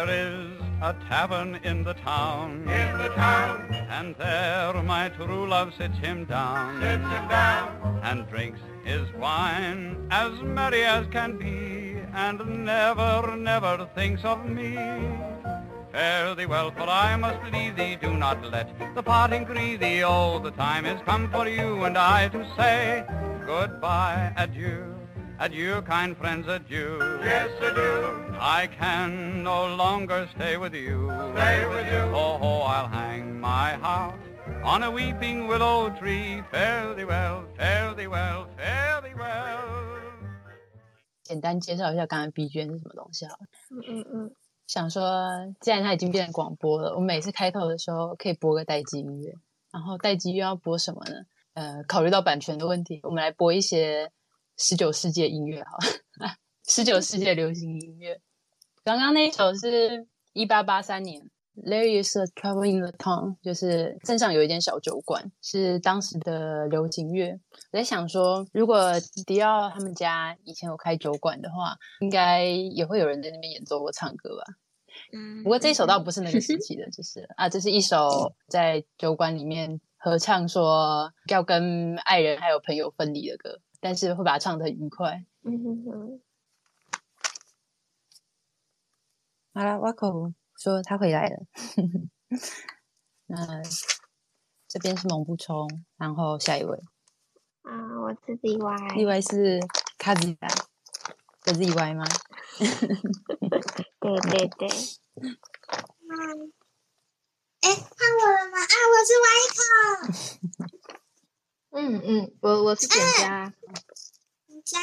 There is a tavern in the town, in the town, and there my true love sits him down, sits him down, and drinks his wine as merry as can be, and never, never thinks of me. Fare thee well, for I must leave thee. Do not let the parting grieve thee. Oh, the time is come for you and I to say goodbye, adieu. Adieu, kind friends, adieu. Yes, adieu. I can no longer stay with you. Stay with you. Oh, oh, I'll hang my heart on a weeping willow tree. Fare thee well, fare thee well, fare thee well. 简单介绍一下刚才 BGM 是什么东西好了。嗯嗯嗯。想说，既然它已经变成广播了，我每次开头的时候可以播个待机音乐。然后待机又要播什么呢？呃，考虑到版权的问题，我们来播一些十九世纪音乐好了，十九世纪流行音乐。刚刚那一首是一八八三年。There is a trouble in the town，就是镇上有一间小酒馆，是当时的流行乐。我在想说，如果迪奥他们家以前有开酒馆的话，应该也会有人在那边演奏或唱歌吧。嗯，不过这一首倒不是那个时期的，就是啊，这是一首在酒馆里面合唱，说要跟爱人还有朋友分离的歌，但是会把它唱的很愉快。嗯哼哼。好了，瓦口。说他回来了，那这边是蒙布冲，然后下一位啊，我是 ZY，另外是卡子达，是 ZY 吗？对对对，嗯，哎，看我了吗？啊，我是 Y 口，嗯嗯，我我是简佳，简佳，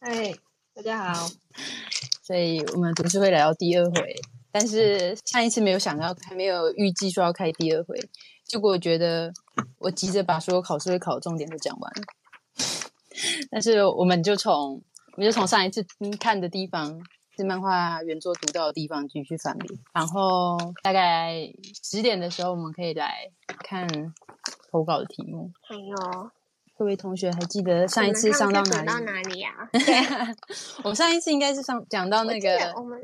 哎，大家好，所以我们总是会来到第二回。但是上一次没有想到，还没有预计说要开第二回，结果我觉得我急着把所有考试会考的重点都讲完了。但是我们就从我们就从上一次看的地方，是漫画原作读到的地方继续翻阅，然后大概十点的时候，我们可以来看投稿的题目。还有。各位同学还记得上一次上到哪里？到哪里啊？我们上一次应该是上讲到那个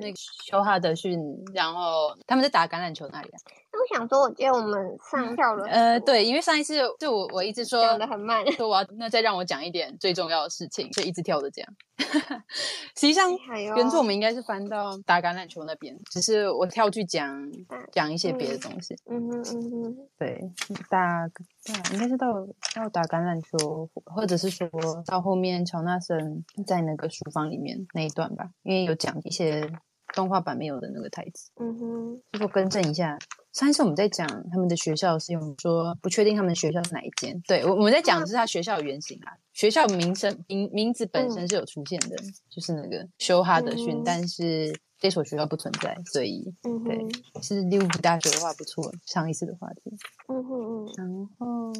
那个修哈德逊，然后他们在打橄榄球那里啊。我想说，我觉得我们上跳了。呃，对，因为上一次就我我一直说讲的很慢，说我要那再让我讲一点最重要的事情，就一直跳着讲。实际上，原著我们应该是翻到打橄榄球那边，只是我跳去讲讲一些别的东西。嗯嗯嗯哼，对，打对，应该是到到打橄榄球，或者是说到后面乔纳森在那个书房里面那一段吧，因为有讲一些动画版没有的那个台词。嗯哼，最后更正一下。上一次我们在讲他们的学校是用说不确定他们的学校是哪一间，对，我我们在讲的是他学校的原型啊，学校名称名名字本身是有出现的，嗯、就是那个修哈德逊，嗯、但是这所学校不存在，所以、嗯、对，是利物浦大学的话不错，上一次的话题，嗯哼嗯，然后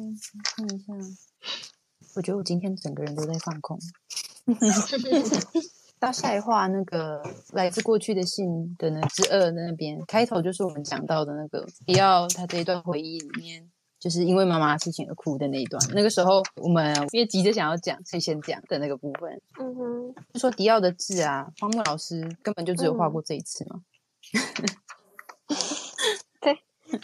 看一下，我觉得我今天整个人都在放空。到下一话那个来自过去的信的那之二的那边开头就是我们讲到的那个迪奥他这一段回忆里面，就是因为妈妈的事情而哭的那一段。那个时候我们因为急着想要讲，所以先讲的那个部分。嗯哼，就说迪奥的字啊，荒木老师根本就只有画过这一次嘛。嗯、对，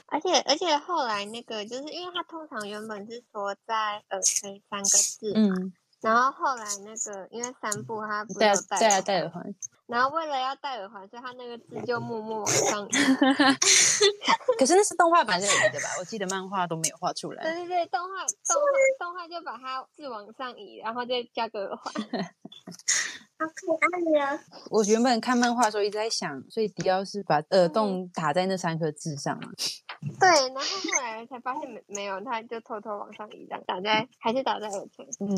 而且而且后来那个就是因为他通常原本是说在耳垂三个字。嗯。然后后来那个，因为三步他不戴戴戴耳环，然后为了要戴耳环，所以他那个字就默默往上移。可是那是动画版这里的吧？我记得漫画都没有画出来。对对对，动画动画动画就把它字往上移，然后再加个耳环。好可爱呀！我原本看漫画的时候一直在想，所以迪奥是把耳洞打在那三颗痣上嘛？对，然后后来才发现没没有，他就偷偷往上移，打在还是打在耳垂。嗯，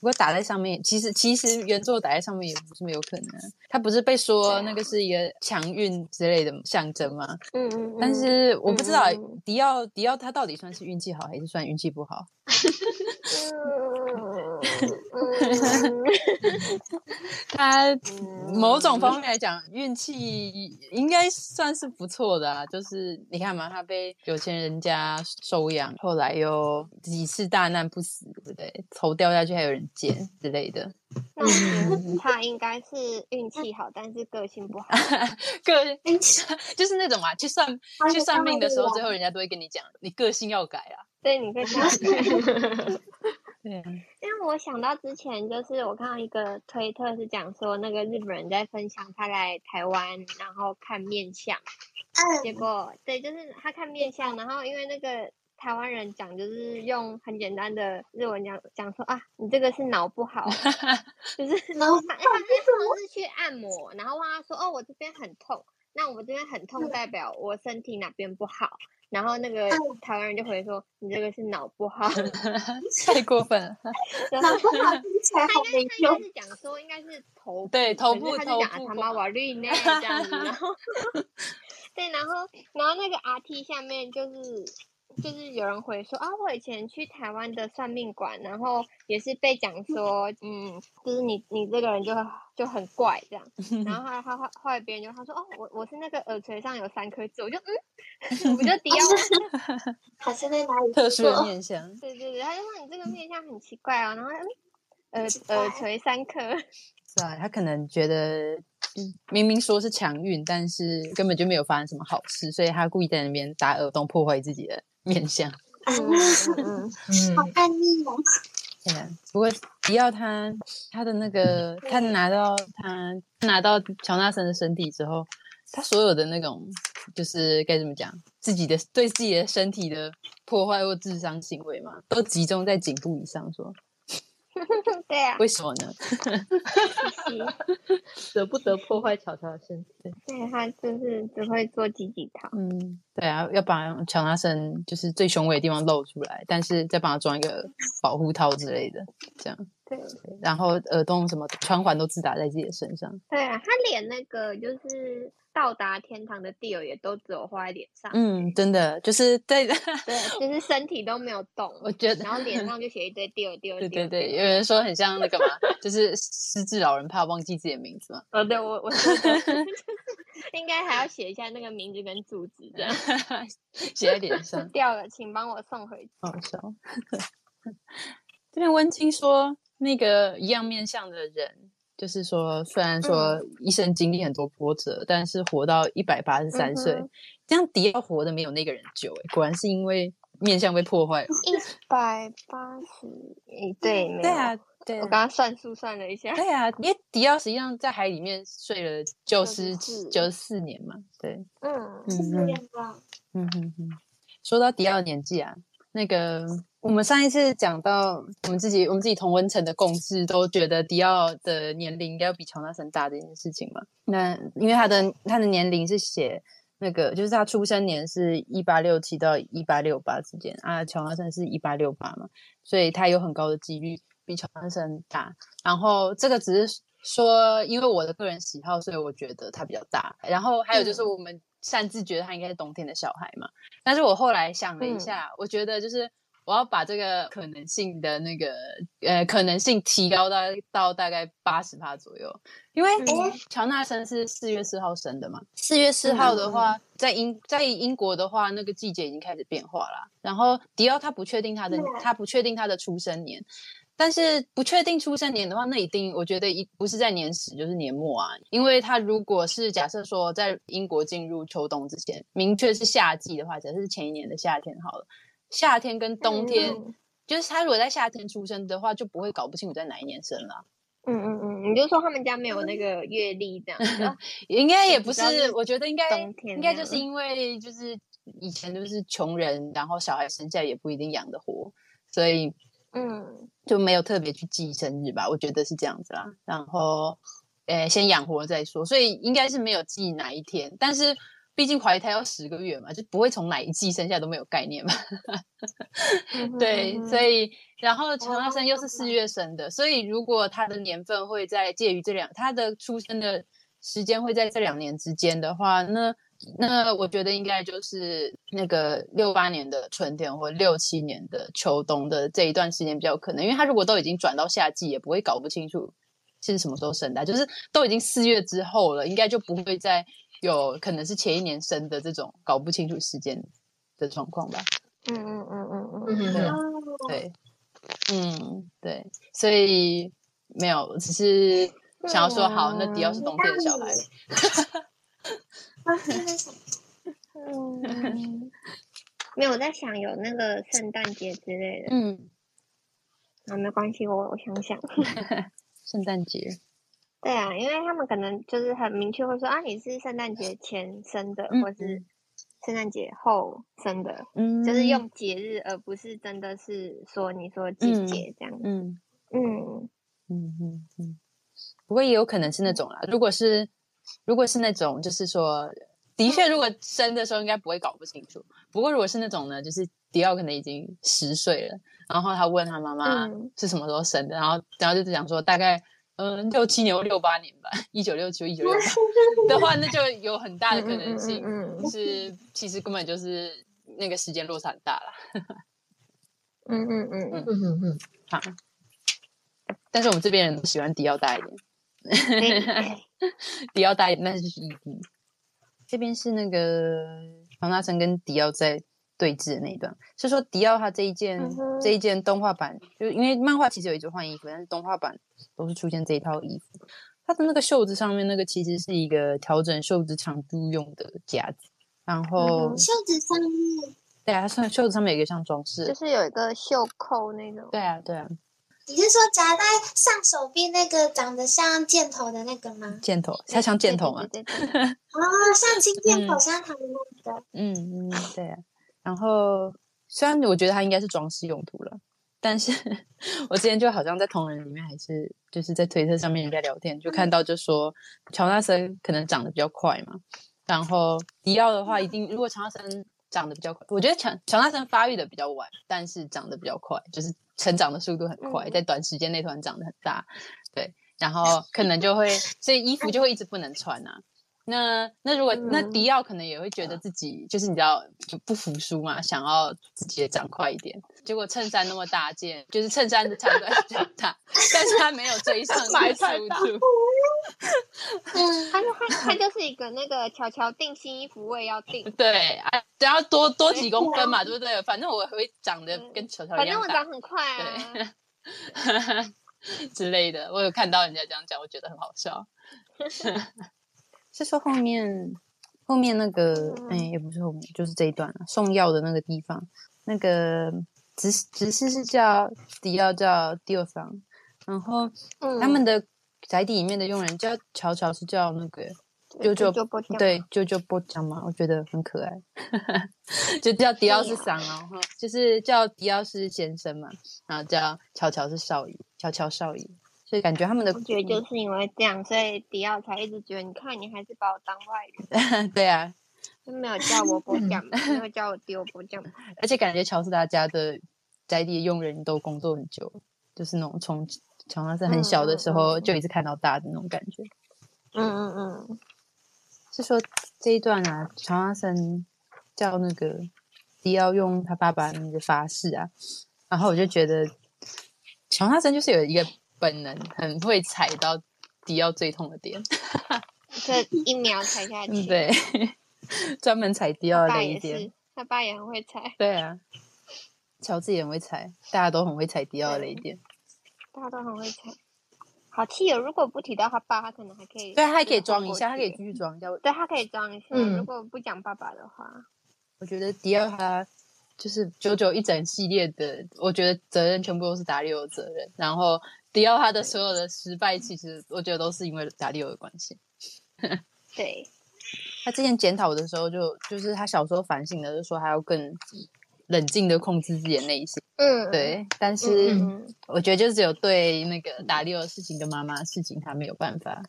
不过打在上面，其实其实原作打在上面也不是没有可能。他不是被说那个是一个强运之类的象征吗？嗯嗯。但是我不知道迪奥迪奥他到底算是运气好还是算运气不好？他某种方面来讲，运气应该算是不错的啊。就是你看嘛，他被有钱人家收养，后来又几次大难不死，对不对？头掉下去还有人捡之类的。那他应该是运气好，但是个性不好。个性 就是那种啊，去算去算命的时候，最后人家都会跟你讲，你个性要改啊。对，你可以对，因为我想到之前就是我看到一个推特是讲说，那个日本人在分享他来台湾，然后看面相，结果对，就是他看面相，然后因为那个台湾人讲就是用很简单的日文讲讲说啊，你这个是脑不好，就是然后他他他是去按摩，然后问他说哦，我这边很痛，那我这边很痛代表我身体哪边不好？然后那个台湾人就回说：“你这个是脑不好，太过分了。”脑不好听起来好没用。他应该是讲说应该是头部，对头部，他就讲他妈瓦绿呢 这样子。然后 对，然后然后那个 RT 下面就是。就是有人会说啊，我以前去台湾的算命馆，然后也是被讲说，嗯，就是你你这个人就就很怪这样。然后后来他后后来别人就他说哦，我我是那个耳垂上有三颗痣，我就嗯，我就 迪奥，他是在哪里？特殊的面相。对对对，他就说你这个面相很奇怪哦，然后嗯，耳耳垂三颗。是啊，他可能觉得明明说是强运，但是根本就没有发生什么好事，所以他故意在那边打耳洞破坏自己的。面相，嗯 嗯嗯，好叛逆哦。对啊，不过迪奥他他的那个，他拿到他拿到乔纳森的身体之后，他所有的那种就是该怎么讲，自己的对自己的身体的破坏或智商行为嘛，都集中在颈部以上说。对啊，为什么呢？舍不得破坏乔乔的身体。对，他就是只会做几几套。嗯，对啊，要把乔纳森就是最雄伟的地方露出来，但是再帮他装一个保护套之类的，这样。对，然后耳洞什么穿环都自打在自己的身上。对啊，他连那个就是。到达天堂的地儿也都只有画在脸上，嗯，真的就是对的，对，就是身体都没有动，我觉得，然后脸上就写一堆地儿地儿，对对对，有人说很像那个嘛，就是失智老人怕忘记自己的名字嘛，哦，对我我 应该还要写一下那个名字跟住址这样，写在脸上，掉了，请帮我送回去。好笑，这边温青说那个一样面相的人。就是说，虽然说一生经历很多波折，嗯、但是活到一百八十三岁，这样迪奥活的没有那个人久哎，果然是因为面相被破坏了。一百八十，哎，对，对啊，对啊，我刚刚算数算了一下，对啊，因为迪奥实际上在海里面睡了九十九十四年嘛，对，嗯，嗯哼哼，说到迪奥的年纪啊。那个，我们上一次讲到我们自己，我们自己同温层的共识，都觉得迪奥的年龄应该要比乔纳森大这件事情嘛。那因为他的他的年龄是写那个，就是他出生年是一八六七到一八六八之间啊，乔纳森是一八六八嘛，所以他有很高的几率比乔纳森大。然后这个只是说，因为我的个人喜好，所以我觉得他比较大。然后还有就是我们。擅自觉得他应该是冬天的小孩嘛，但是我后来想了一下，嗯、我觉得就是我要把这个可能性的那个呃可能性提高到到大概八十帕左右，因为乔纳森是四月四号生的嘛，四月四号的话，在英在英国的话，那个季节已经开始变化了，然后迪奥他不确定他的他不确定他的出生年。但是不确定出生年的话，那一定我觉得一不是在年始就是年末啊，因为他如果是假设说在英国进入秋冬之前，明确是夏季的话，假设是前一年的夏天好了，夏天跟冬天，嗯、就是他如果在夏天出生的话，就不会搞不清楚在哪一年生了。嗯嗯嗯，你就说他们家没有那个月历这样，应该也不是，我觉得应该应该就是因为就是以前都是穷人，然后小孩生下来也不一定养得活，所以。嗯，就没有特别去记生日吧，我觉得是这样子啦。然后，诶，先养活再说，所以应该是没有记哪一天。但是，毕竟怀胎要十个月嘛，就不会从哪一季生下都没有概念嘛。对，所以，然后陈阿生又是四月生的，所以如果他的年份会在介于这两，他的出生的时间会在这两年之间的话，那那我觉得应该就是那个六八年的春天或六七年的秋冬的这一段时间比较可能，因为他如果都已经转到夏季，也不会搞不清楚是什么时候生的，就是都已经四月之后了，应该就不会再有可能是前一年生的这种搞不清楚时间的状况吧。嗯嗯嗯嗯嗯，对对，嗯对，所以没有，只是想要说好，那迪奥是冬天的小孩。嗯，没有，我在想有那个圣诞节之类的。嗯，啊，没关系，我我想想。圣诞节。对啊，因为他们可能就是很明确会说啊，你是圣诞节前生的，嗯、或是圣诞节后生的，嗯，就是用节日，而不是真的是说你说季节这样。嗯嗯嗯嗯嗯。不过也有可能是那种啦，如果是。如果是那种，就是说，的确，如果生的时候应该不会搞不清楚。不过，如果是那种呢，就是迪奥可能已经十岁了，然后他问他妈妈是什么时候生的，嗯、然后然后就讲说大概嗯六七年或六八年吧，一九六七一九六八 的话，那就有很大的可能性嗯是其实根本就是那个时间落差很大了。嗯嗯嗯 嗯嗯嗯，好。但是我们这边人都喜欢迪奥大一点。迪奥大一点，那就是 ED。这边是那个唐大成跟迪奥在对峙的那一段，是说迪奥他这一件、嗯、这一件动画版，就是因为漫画其实有一直换衣服，但是动画版都是出现这一套衣服。他的那个袖子上面那个其实是一个调整袖子长度用的夹子，然后、嗯、袖子上面，对啊，上袖子上面有一个像装饰，就是有一个袖扣那种。对啊，对啊。你是说夹在上手臂那个长得像箭头的那个吗？箭头，它像箭头吗？对对对对 哦，像金箭头，像他们那个。嗯嗯，对啊。然后虽然我觉得它应该是装饰用途了，但是 我之前就好像在同人里面，还是就是在推特上面人家聊天，就看到就说乔纳森可能长得比较快嘛，然后迪奥的话一定如果乔纳森长得比较快，我觉得乔乔纳森发育的比较晚，但是长得比较快，就是。成长的速度很快，在短时间内突然长得很大，对，然后 可能就会，所以衣服就会一直不能穿啊。那那如果那迪奥可能也会觉得自己就是你知道就不服输嘛，想要自己也长快一点。结果衬衫那么大件，就是衬衫的长短比较大，但是他没有追上那个速度。嗯，他就他他就是一个那个乔乔订新衣服我也要订，对啊，只要多多几公分嘛，对不对？反正我会长得跟乔乔一样大，反正我长很快啊，对 之类的。我有看到人家这样讲，我觉得很好笑。是说后面后面那个哎、欸，也不是后面，就是这一段了。送药的那个地方，那个只是只是是叫迪奥叫迪奥桑，然后他们的宅邸里面的佣人叫乔乔，是叫那个舅舅对舅舅波江嘛，我觉得很可爱，就叫迪奥是桑哦，就是叫迪奥是先生嘛，然后叫乔乔是少爷，乔乔少爷。所以感觉他们的，我觉得就是因为这样，所以迪奥才一直觉得，你看你还是把我当外人。对啊，就没有叫我波酱，没有 叫我丢波酱。而且感觉乔斯达家的宅邸佣人都工作很久，就是那种从乔纳森很小的时候就一直看到大的那种感觉。嗯嗯嗯，是说这一段啊，乔纳森叫那个迪奥用他爸爸那个发誓啊，然后我就觉得乔纳森就是有一个。本能很会踩到迪奥最痛的点，这一秒踩下 去。对，专门踩迪奥的那一点。他爸也很会踩。对啊，乔治也很会踩，大家都很会踩迪奥的那一点。大家都很会踩，好气哦！如果不提到他爸，他可能还可以。对，他还可以装一下，他可以继续装一下。对，他可以装一下。嗯，如果不讲爸爸的话，我觉得迪奥他就是九九一整系列的，我觉得责任全部都是达利欧的责任，然后。迪奥他的所有的失败，其实我觉得都是因为达利欧的关系。对，他之前检讨的时候就，就就是他小时候反省的，就说他要更冷静的控制自己的内心。嗯，对。但是我觉得就只有对那个达利欧的事情跟妈妈的事情，他没有办法，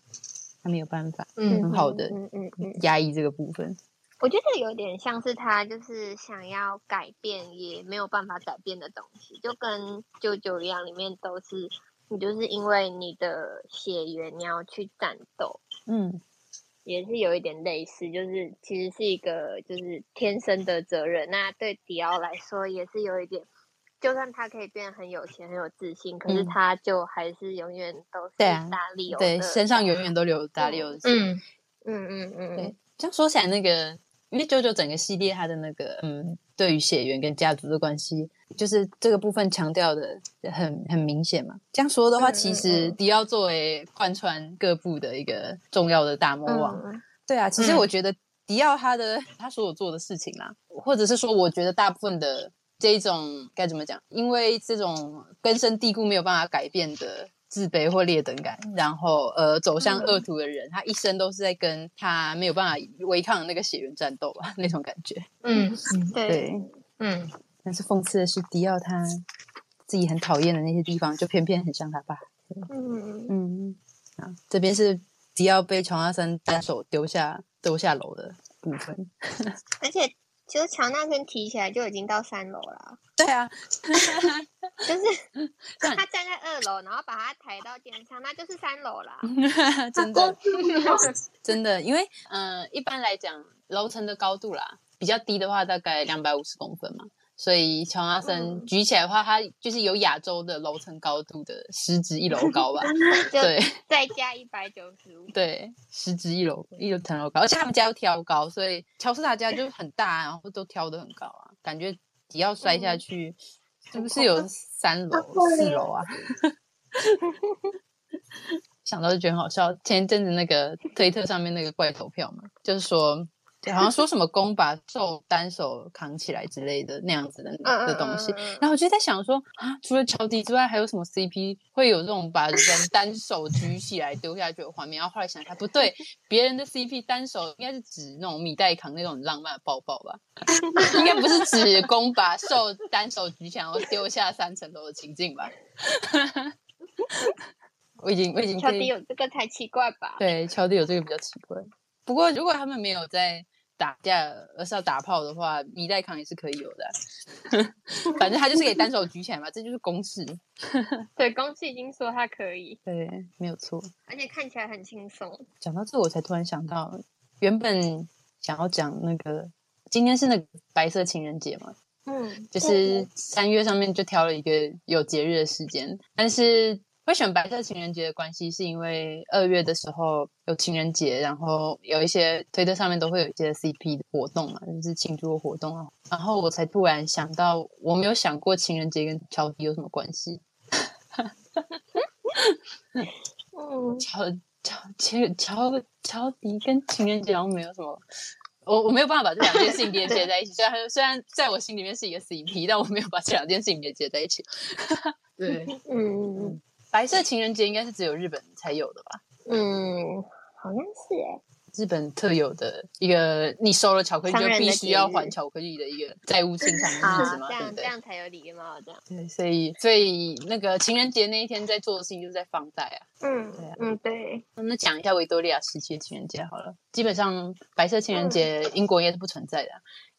他没有办法，嗯，很好的，嗯嗯嗯，压抑这个部分。我觉得有点像是他就是想要改变也没有办法改变的东西，就跟舅舅一样，里面都是。你就是因为你的血缘，你要去战斗，嗯，也是有一点类似，就是其实是一个就是天生的责任。那对迪奥来说也是有一点，就算他可以变得很有钱、很有自信，可是他就还是永远都是大力欧的，对，身上永远都留大力欧的血。嗯嗯嗯嗯，对。这样说起来，那个因为 JoJo 整个系列它的那个嗯，对于血缘跟家族的关系，就是这个部分强调的很很明显嘛。这样说的话，其实迪奥作为贯穿各部的一个重要的大魔王，嗯、对啊，其实我觉得迪奥他的他所有做的事情啦，或者是说，我觉得大部分的这一种该怎么讲？因为这种根深蒂固没有办法改变的。自卑或劣等感，然后呃走向恶徒的人，嗯、他一生都是在跟他没有办法违抗的那个血缘战斗吧，那种感觉。嗯，对，对嗯。但是讽刺的是，迪奥他自己很讨厌的那些地方，就偏偏很像他爸。嗯嗯。啊，这边是迪奥被乔纳森单手丢下丢下楼的部分，而且。其实乔纳森提起来就已经到三楼了。对啊，就是 他站在二楼，然后把他抬到肩上，那就是三楼了。真的，真的，因为嗯、呃，一般来讲楼层的高度啦，比较低的话大概两百五十公分嘛。所以乔纳森举起来的话，它就是有亚洲的楼层高度的十指一楼高吧？对，再加一百九十五，对，十指一楼一层楼高，而且他们家又挑高，所以乔斯塔家就很大，然后都挑的很高啊，感觉只要摔下去，是不是有三楼、四楼啊？想到就觉得很好笑。前一阵子那个推特上面那个怪投票嘛，就是说。好像说什么攻把兽单手扛起来之类的那样子的的东西，然后我就在想说啊，除了乔迪之外，还有什么 CP 会有这种把人单手举起来丢下去的画面？然后后来想一下，不对，别人的 CP 单手应该是指那种米袋扛那种浪漫的抱抱吧？应该不是指攻把兽单手举起来然后丢下三层楼的情境吧？我已经我已经乔迪有这个才奇怪吧？对，乔迪有这个比较奇怪。不过如果他们没有在。打架而是要打炮的话，米袋康也是可以有的，反正他就是可以单手举起来嘛，这就是公式。对，公式已经说他可以，对，没有错，而且看起来很轻松。讲到这，我才突然想到，原本想要讲那个，今天是那个白色情人节嘛，嗯，就是三月上面就挑了一个有节日的时间，但是。会选白色情人节的关系，是因为二月的时候有情人节，然后有一些推特上面都会有一些 CP 的活动嘛，就是庆祝的活动啊。然后我才突然想到，我没有想过情人节跟乔迪有什么关系。嗯，乔乔乔乔乔迪跟情人节好像没有什么，我我没有办法把这两件事情连接在一起。虽然虽然在我心里面是一个 CP，但我没有把这两件事情连接在一起。对，嗯嗯嗯。白色情人节应该是只有日本才有的吧？嗯，好像是哎。日本特有的一个，你收了巧克力就必须要还巧克力的一个债务清偿的日子嘛，对不对？这样才有礼貌，这样。对，所以所以那个情人节那一天在做的事情就是在放贷啊。嗯，对啊，嗯对。那讲一下维多利亚时期的情人节好了。基本上白色情人节英国应该是不存在的。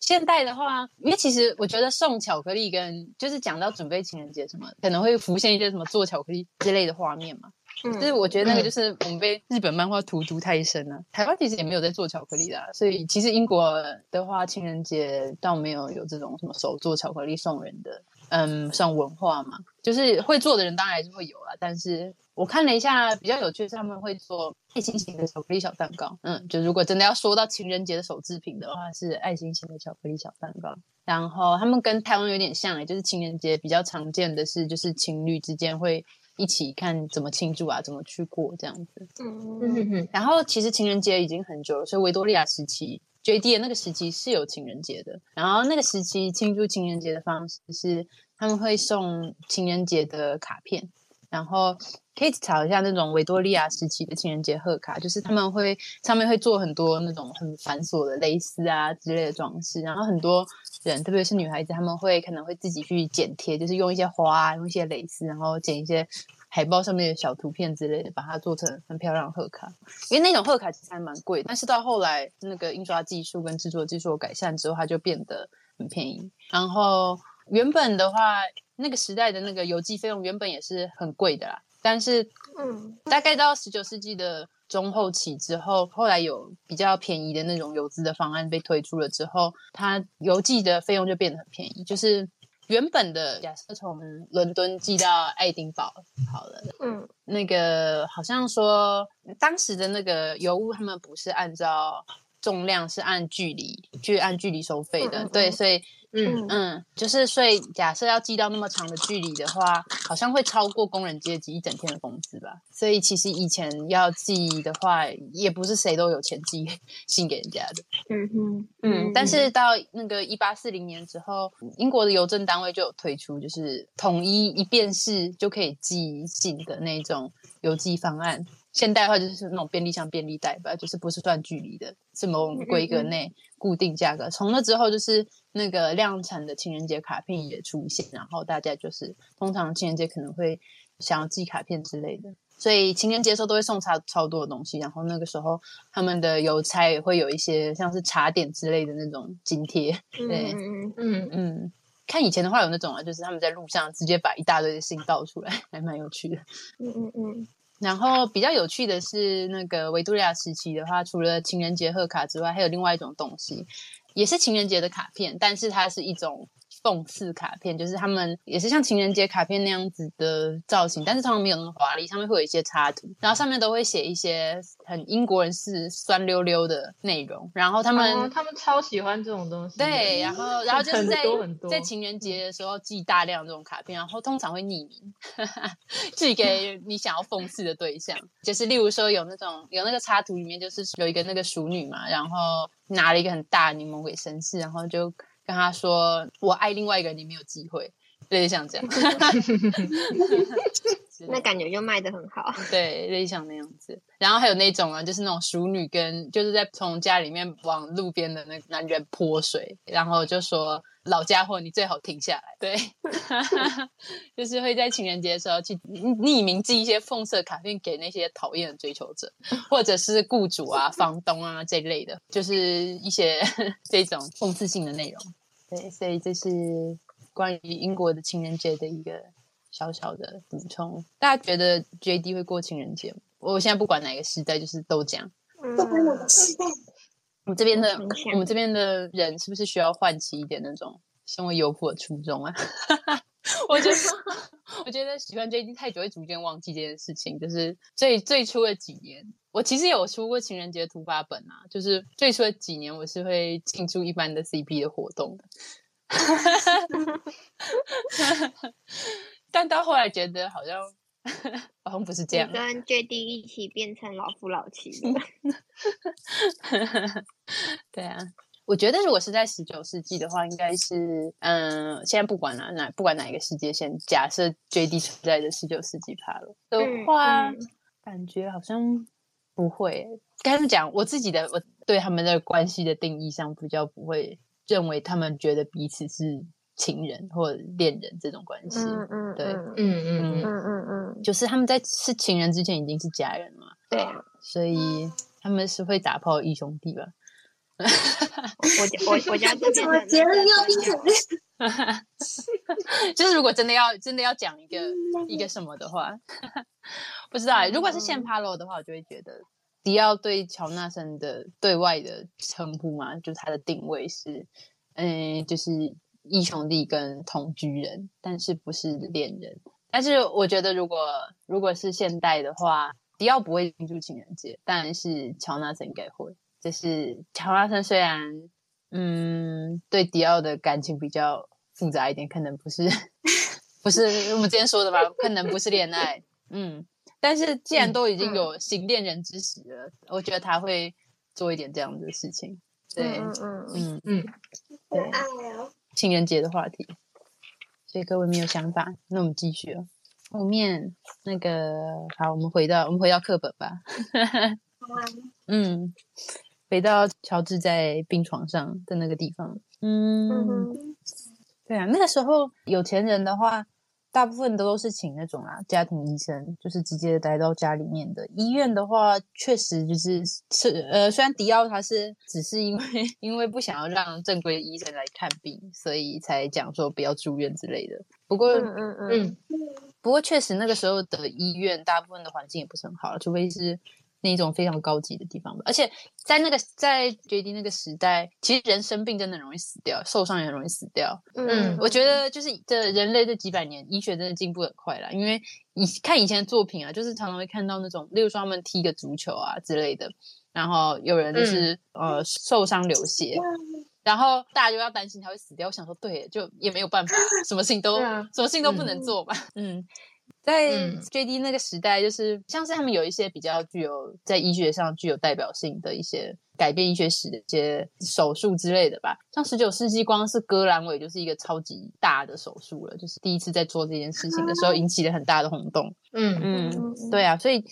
现代的话，因为其实我觉得送巧克力跟就是讲到准备情人节什么，可能会浮现一些什么做巧克力之类的画面嘛。嗯，就是我觉得那个就是我们被日本漫画荼毒太深了。台湾其实也没有在做巧克力的，所以其实英国的话，情人节倒没有有这种什么手做巧克力送人的，嗯，算文化嘛。就是会做的人当然还是会有啦，但是我看了一下，比较有趣的是他们会做爱心型的巧克力小蛋糕。嗯，就如果真的要说到情人节的手制品的话，是爱心型的巧克力小蛋糕。然后他们跟台湾有点像诶，就是情人节比较常见的是，就是情侣之间会。一起看怎么庆祝啊，怎么去过这样子。嗯嗯嗯。然后其实情人节已经很久了，所以维多利亚时期，JD 的那个时期是有情人节的。然后那个时期庆祝情人节的方式是他们会送情人节的卡片，然后可以找一下那种维多利亚时期的情人节贺卡，就是他们会上面会做很多那种很繁琐的蕾丝啊之类的装饰，然后很多人，特别是女孩子，他们会可能会自己去剪贴，就是用一些花啊，用一些蕾丝，然后剪一些海报上面的小图片之类的，把它做成很漂亮的贺卡。因为那种贺卡其实还蛮贵，但是到后来那个印刷技术跟制作技术改善之后，它就变得很便宜。然后原本的话，那个时代的那个邮寄费用原本也是很贵的啦。但是，嗯，大概到十九世纪的中后期之后，后来有比较便宜的那种邮资的方案被推出了之后，它邮寄的费用就变得很便宜。就是原本的假设从伦敦寄到爱丁堡好了，嗯，那个好像说当时的那个邮务他们不是按照重量，是按距离去按距离收费的，嗯、对，所以。嗯嗯，就是所以假设要寄到那么长的距离的话，好像会超过工人阶级一整天的工资吧。所以其实以前要寄的话，也不是谁都有钱寄信给人家的。嗯哼，嗯，但是到那个一八四零年之后，英国的邮政单位就有推出，就是统一一便式就可以寄信的那种邮寄方案。现代的话就是那种便利箱、便利袋吧，就是不是算距离的，是某种规格内固定价格。从那之后，就是那个量产的情人节卡片也出现，然后大家就是通常情人节可能会想要寄卡片之类的，所以情人节的时候都会送超超多的东西。然后那个时候他们的邮差也会有一些像是茶点之类的那种津贴。对，嗯嗯嗯，看以前的话有那种啊，就是他们在路上直接把一大堆的信倒出来，还蛮有趣的。嗯嗯嗯。然后比较有趣的是，那个维多利亚时期的话，除了情人节贺卡之外，还有另外一种东西，也是情人节的卡片，但是它是一种。讽刺卡片就是他们也是像情人节卡片那样子的造型，但是他们没有那么华丽，上面会有一些插图，然后上面都会写一些很英国人式酸溜溜的内容。然后他们、哦、他们超喜欢这种东西，对，然后然后就是在在情人节的时候寄大量这种卡片，然后通常会匿名 寄给你想要讽刺的对象，就是例如说有那种有那个插图里面就是有一个那个熟女嘛，然后拿了一个很大的柠檬给绅士，然后就。跟他说：“我爱另外一个人，你没有机会。”类似像这样，那感觉就卖的很好。对，类似像那样子。然后还有那种啊，就是那种熟女跟就是在从家里面往路边的那个男人泼水，然后就说：“老家伙，你最好停下来。”对 就是会在情人节的时候去匿名寄一些讽刺卡片给那些讨厌的追求者，或者是雇主啊、房东啊这一类的，就是一些这种讽刺性的内容。对，所以这是。关于英国的情人节的一个小小的补充，大家觉得 JD 会过情人节吗？我现在不管哪个时代，就是都讲。不管哪个时代，我们这边的我们这边的人是不是需要唤起一点那种身为邮仆的初衷啊？我觉得我觉得喜欢 JD 太久，会逐渐忘记这件事情。就是最最初的几年，我其实有出过情人节突发本啊。就是最初的几年，我是会庆祝一般的 CP 的活动的。但到后来觉得好像 好像不是这样，跟 JD 一起变成老夫老妻了。对啊，我觉得如果是在十九世纪的话，应该是嗯，现在不管哪哪不管哪一个世界线，假设 JD 存在的十九世纪帕了的话，嗯嗯、感觉好像不会。刚才讲我自己的，我对他们的关系的定义上比较不会。认为他们觉得彼此是情人或恋人这种关系，嗯嗯，对，嗯嗯嗯嗯嗯，就是他们在是情人之前已经是家人了嘛，对啊，所以他们是会打炮义兄弟吧？我我我家这边的 结论要变成，就是如果真的要真的要讲一个一个什么的话，不知道，如果是现 Palo 的话，我就会觉得。迪奥对乔纳森的对外的称呼嘛，就是他的定位是，嗯，就是义兄弟跟同居人，但是不是恋人。但是我觉得，如果如果是现代的话，迪奥不会庆祝情人节，但是乔纳森应该会。就是乔纳森虽然，嗯，对迪奥的感情比较复杂一点，可能不是，不是我们之前说的吧，可能不是恋爱，嗯。但是既然都已经有行恋人之实了，嗯，我觉得他会做一点这样的事情。对，嗯嗯嗯嗯，对，情人节的话题，所以各位没有想法，那我们继续哦。后面那个好，我们回到我们回到课本吧。嗯，回到乔治在病床上的那个地方。嗯，对啊，那个时候有钱人的话。大部分都都是请那种啊家庭医生，就是直接待到家里面的。医院的话，确实就是是呃，虽然迪奥他是只是因为 因为不想要让正规的医生来看病，所以才讲说不要住院之类的。不过，嗯嗯嗯，不过确实那个时候的医院大部分的环境也不是很好，除非是。那种非常高级的地方吧，而且在那个在 JD 那个时代，其实人生病真的很容易死掉，受伤也很容易死掉。嗯，我觉得就是这人类这几百年医学真的进步很快啦，因为以看以前的作品啊，就是常常会看到那种，例如说他们踢个足球啊之类的，然后有人就是、嗯、呃受伤流血，然后大家就要担心他会死掉。我想说，对，就也没有办法，什么事情都、啊、什么事情都不能做吧，嗯。嗯在 JD 那个时代，就是像是他们有一些比较具有在医学上具有代表性的一些改变医学史的一些手术之类的吧。像十九世纪，光是割阑尾就是一个超级大的手术了，就是第一次在做这件事情的时候引起了很大的轰动。嗯嗯，对啊，所以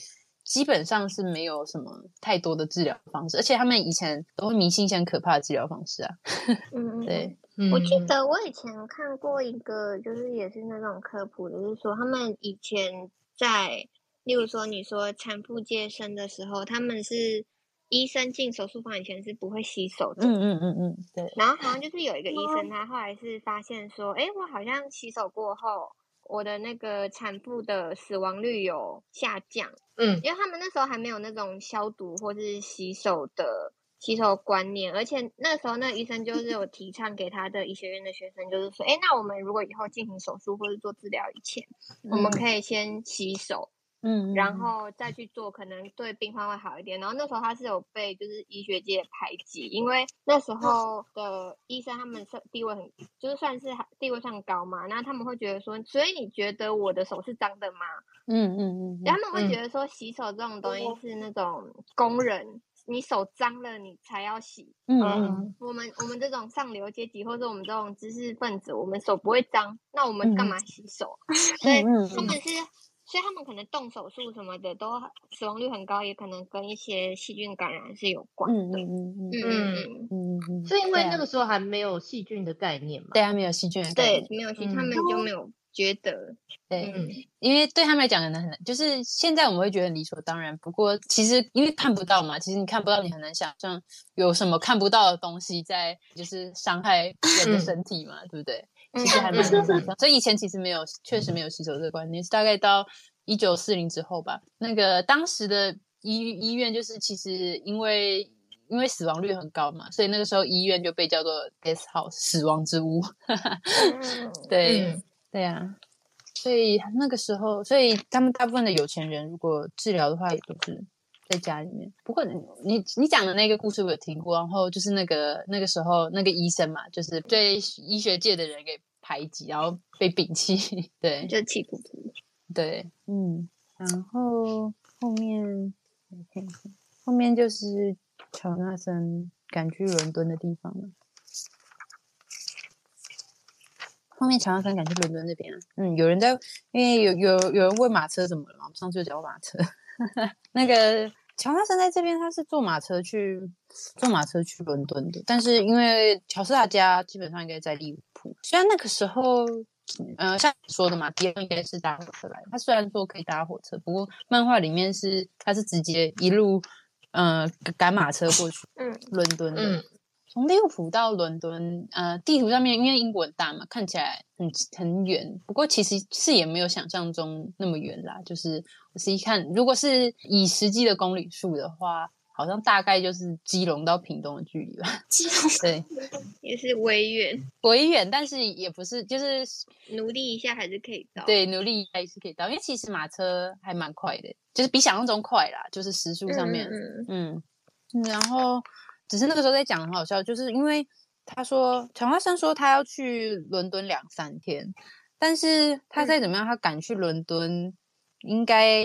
基本上是没有什么太多的治疗方式，而且他们以前都会迷信一些很可怕的治疗方式啊。嗯，对。我记得我以前看过一个，就是也是那种科普的，就是说他们以前在，例如说你说产妇接生的时候，他们是医生进手术房以前是不会洗手的。嗯嗯嗯嗯，对。然后好像就是有一个医生，他后来是发现说，哎，我好像洗手过后，我的那个产妇的死亡率有下降。嗯，因为他们那时候还没有那种消毒或是洗手的。洗手观念，而且那时候那个医生就是有提倡给他的医学院的学生，就是说，哎，那我们如果以后进行手术或者做治疗以前，嗯、我们可以先洗手，嗯，然后再去做，可能对病患会好一点。然后那时候他是有被就是医学界排挤，因为那时候的医生他们是地位很，就是算是地位上高嘛，那他们会觉得说，所以你觉得我的手是脏的吗？嗯嗯嗯，他们会觉得说，洗手这种东西是那种工人。你手脏了，你才要洗。嗯，嗯，我们我们这种上流阶级，或者我们这种知识分子，我们手不会脏，那我们干嘛洗手？所以他们是，所以他们可能动手术什么的都死亡率很高，也可能跟一些细菌感染是有关的。嗯嗯嗯嗯嗯，是因为那个时候还没有细菌的概念嘛？对啊，没有细菌的概念，对，没有细菌，他们就没有。觉得 对，嗯，因为对他们来讲可能很难，就是现在我们会觉得理所当然。不过其实因为看不到嘛，其实你看不到，你很难想象有什么看不到的东西在，就是伤害人的身体嘛，对不对？其实还蛮难想象。所以以前其实没有，确实没有洗手这个观念，是大概到一九四零之后吧。那个当时的医医院就是其实因为因为死亡率很高嘛，所以那个时候医院就被叫做 death house 死亡之屋。对。嗯对呀、啊，所以那个时候，所以他们大部分的有钱人，如果治疗的话，也都是在家里面。不过你你你讲的那个故事我有听过，然后就是那个那个时候那个医生嘛，就是对医学界的人给排挤，然后被摒弃，对，就气不足。对，嗯，然后后面后面就是乔纳森赶去伦敦的地方了。后面乔纳森赶去伦敦那边，嗯，有人在，因为有有有人问马车怎么了嘛？我们上次就讲马车，那个乔纳森在这边，他是坐马车去坐马车去伦敦的，但是因为乔斯塔家基本上应该在利物浦，虽然那个时候，呃，像你说的嘛，迪恩应该是搭火车来，他虽然说可以搭火车，不过漫画里面是他是直接一路，呃，赶马车过去，嗯，伦敦的。嗯从利物浦到伦敦，呃，地图上面因为英国很大嘛，看起来很很远。不过其实是也没有想象中那么远啦。就是我是一看，如果是以实际的公里数的话，好像大概就是基隆到屏东的距离吧。基隆 对，也是微远，微远，但是也不是，就是努力一下还是可以到。对，努力一下还是可以到，因为其实马车还蛮快的，就是比想象中快啦，就是时速上面，嗯，嗯，然后。只是那个时候在讲很好笑，就是因为他说乔纳森说他要去伦敦两三天，但是他再怎么样，他赶去伦敦应该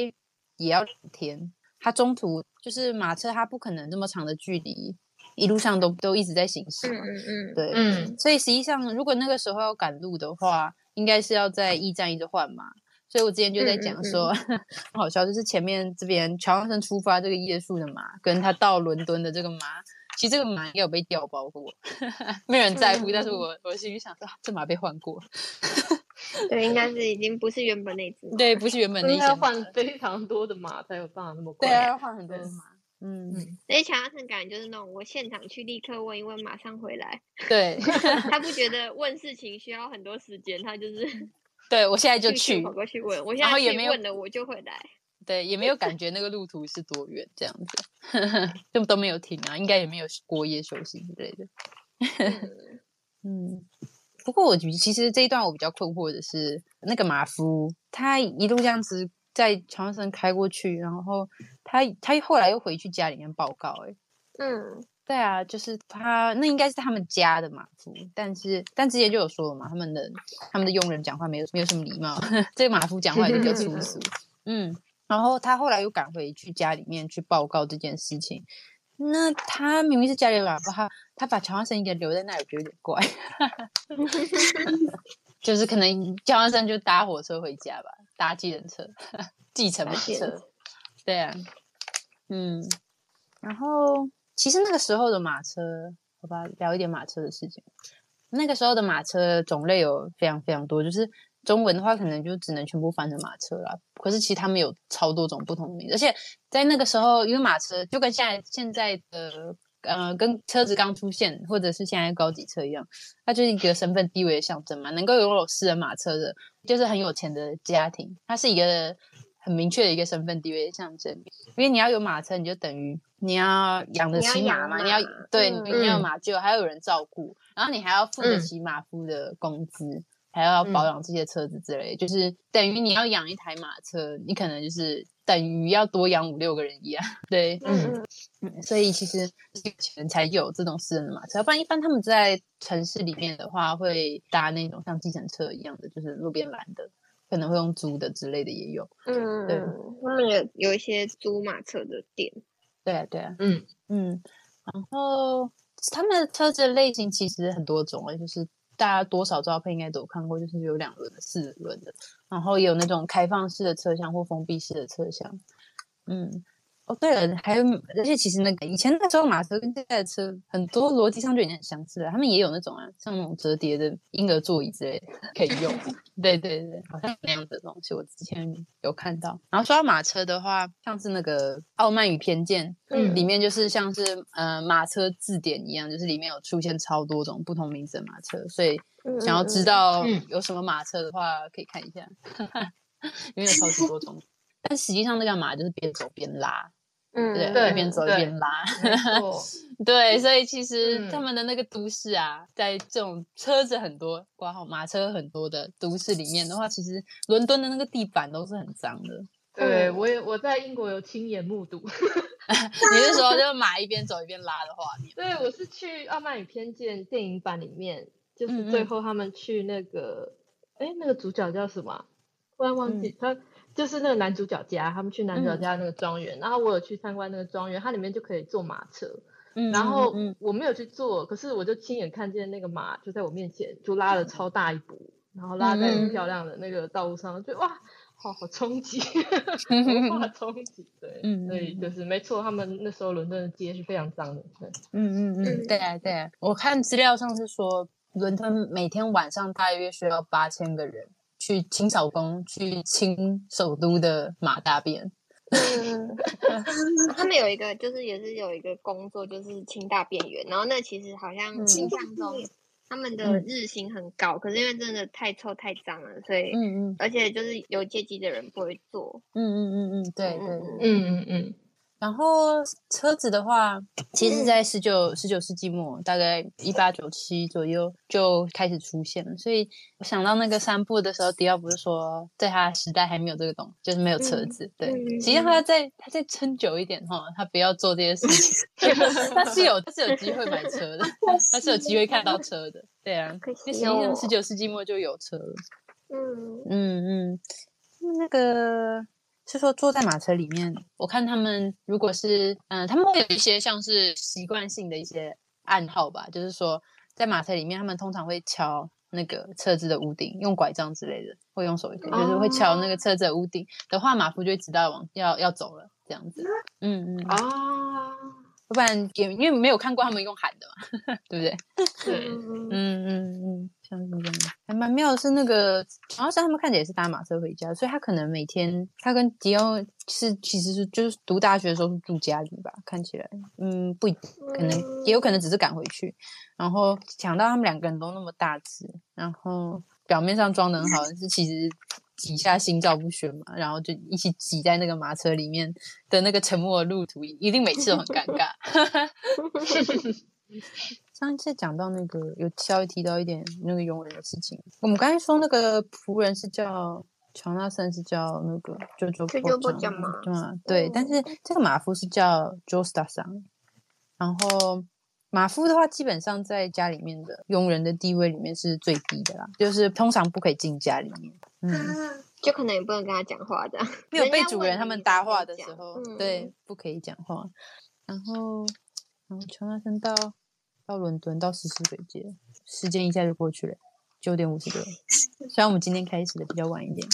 也要两天。他中途就是马车，他不可能这么长的距离，一路上都都一直在行驶嘛。嗯嗯，对，嗯。所以实际上，如果那个时候要赶路的话，应该是要在驿站一直换嘛。所以我之前就在讲说，很、嗯嗯、好笑，就是前面这边乔纳森出发这个夜宿的马，跟他到伦敦的这个马。其实这个马也有被调包过，没有人在乎。嗯、但是我我心里想说，这马被换过。对，应该是已经不是原本那只。对，不是原本那只。要换非常多的马才有办法那么快。对啊，要换很多的马。嗯，所以强生感就是那种我现场去立刻问一问，马上回来。对，他不觉得问事情需要很多时间，他就是。对，我现在就去跑过去问，我现在也没问了，我就回来。对，也没有感觉那个路途是多远，这样子，就都没有停啊，应该也没有过夜休息之类的。嗯，不过我其实这一段我比较困惑的是，那个马夫他一路这样子在长生开过去，然后他他后来又回去家里面报告，哎，嗯，对啊，就是他那应该是他们家的马夫，但是但之前就有说了嘛，他们的他们的佣人讲话没有没有什么礼貌，这个马夫讲话也比较粗俗，嗯。然后他后来又赶回去家里面去报告这件事情。那他明明是家里的马夫，他他把乔安森一个人留在那里，我觉得有点怪。就是可能乔安森就搭火车回家吧，搭计程车，计程车。对啊，嗯。然后其实那个时候的马车，好吧，聊一点马车的事情。那个时候的马车种类有非常非常多，就是。中文的话，可能就只能全部翻成马车了。可是其实他们有超多种不同的名字，而且在那个时候，因为马车就跟现在现在的呃，跟车子刚出现，或者是现在高级车一样，它就是一个身份地位的象征嘛。能够拥有私人马车的，就是很有钱的家庭，它是一个很明确的一个身份地位的象征。因为你要有马车，你就等于你要养得起马嘛，你要，对，嗯、你要马厩，还要有人照顾，然后你还要付得起马夫的工资。嗯还要保养这些车子之类，嗯、就是等于你要养一台马车，你可能就是等于要多养五六个人一样。对，嗯嗯，所以其实有钱才有这种私人的马车，要不然一般他们在城市里面的话，会搭那种像计程车一样的，就是路边拦的，可能会用租的之类的也有。嗯，对，他们有有一些租马车的店。对啊，对啊，嗯嗯，然后他们的车子类型其实很多种啊，就是。大家多少照片应该都有看过，就是有两轮的、四轮的，然后也有那种开放式的车厢或封闭式的车厢，嗯。哦，对了，还有，而且其实那个以前那时候马车跟现在的车很多逻辑上就已经很相似了。他们也有那种啊，像那种折叠的婴儿座椅之类的可以用。对对对，好像那样的东西，我之前有看到。然后说到马车的话，像是那个《傲慢与偏见》，嗯，里面就是像是呃马车字典一样，就是里面有出现超多种不同名字的马车，所以想要知道有什么马车的话，可以看一下，因为有超级多种。但实际上那个马就是边走边拉。嗯，对，一边走一边拉 对，所以其实他们的那个都市啊，嗯、在这种车子很多、挂号马车很多的都市里面的话，其实伦敦的那个地板都是很脏的。对，我也我在英国有亲眼目睹。你是说就马一边走一边拉的画面？对，我是去《傲慢与偏见》电影版里面，就是最后他们去那个，哎、嗯嗯，那个主角叫什么？突然忘记、嗯、他。就是那个男主角家，他们去男主角家那个庄园，嗯、然后我有去参观那个庄园，它里面就可以坐马车，嗯、然后我没有去坐，可是我就亲眼看见那个马就在我面前，就拉了超大一步，然后拉在很漂亮的那个道路上，就哇，好好冲击，文化冲击，对，嗯、所以就是没错，他们那时候伦敦的街是非常脏的，对，嗯嗯嗯，对啊对啊，我看资料上是说，伦敦每天晚上大约需要八千个人。去清扫工去清首都的马大便。嗯，他们有一个，就是也是有一个工作，就是清大便员。然后那其实好像印象中他们的日薪很高，嗯、可是因为真的太臭太脏了，所以嗯嗯，而且就是有阶级的人不会做。嗯嗯嗯嗯，对对，嗯嗯嗯。然后车子的话，其实，在十九十九世纪末，大概一八九七左右就开始出现了。所以我想到那个三步的时候，迪奥不是说，在他时代还没有这个东西，就是没有车子。对，实际上他再他再撑久一点哈，他不要做这些事情，他是有他是有机会买车的，他是有机会看到车的。对啊，因为实际上十九世纪末就有车了。嗯嗯嗯，那个。是说坐在马车里面，我看他们如果是嗯、呃，他们会有一些像是习惯性的一些暗号吧，就是说在马车里面，他们通常会敲那个车子的屋顶，用拐杖之类的，会用手就是会敲那个车子的屋顶的话，马夫就会知道往要要走了这样子。嗯嗯啊，要不然也因为没有看过他们用喊的嘛，对不对？对，嗯嗯嗯。像是这样，还蛮妙的是那个，好像他们看起来也是搭马车回家，所以他可能每天他跟迪奥是其实是就是读大学的时候是住家里吧，看起来，嗯，不可能也有可能只是赶回去，然后想到他们两个人都那么大只，然后表面上装的很好，但是其实底下心照不宣嘛，然后就一起挤在那个马车里面的那个沉默的路途，一定每次都很尴尬。上一次讲到那个有稍微提到一点那个佣人的事情，我们刚才说那个仆人是叫乔纳森，是叫那个就就不讲嘛，对吗？对，但是这个马夫是叫 Joestar 桑，然后马夫的话基本上在家里面的佣人的地位里面是最低的啦，就是通常不可以进家里面，嗯，就可能也不能跟他讲话的，没有被主人他们搭话的时候，对，不可以讲话，然后然后乔纳森到。到伦敦到十四水街，时间一下就过去了，九点五十六。虽然我们今天开始的比较晚一点，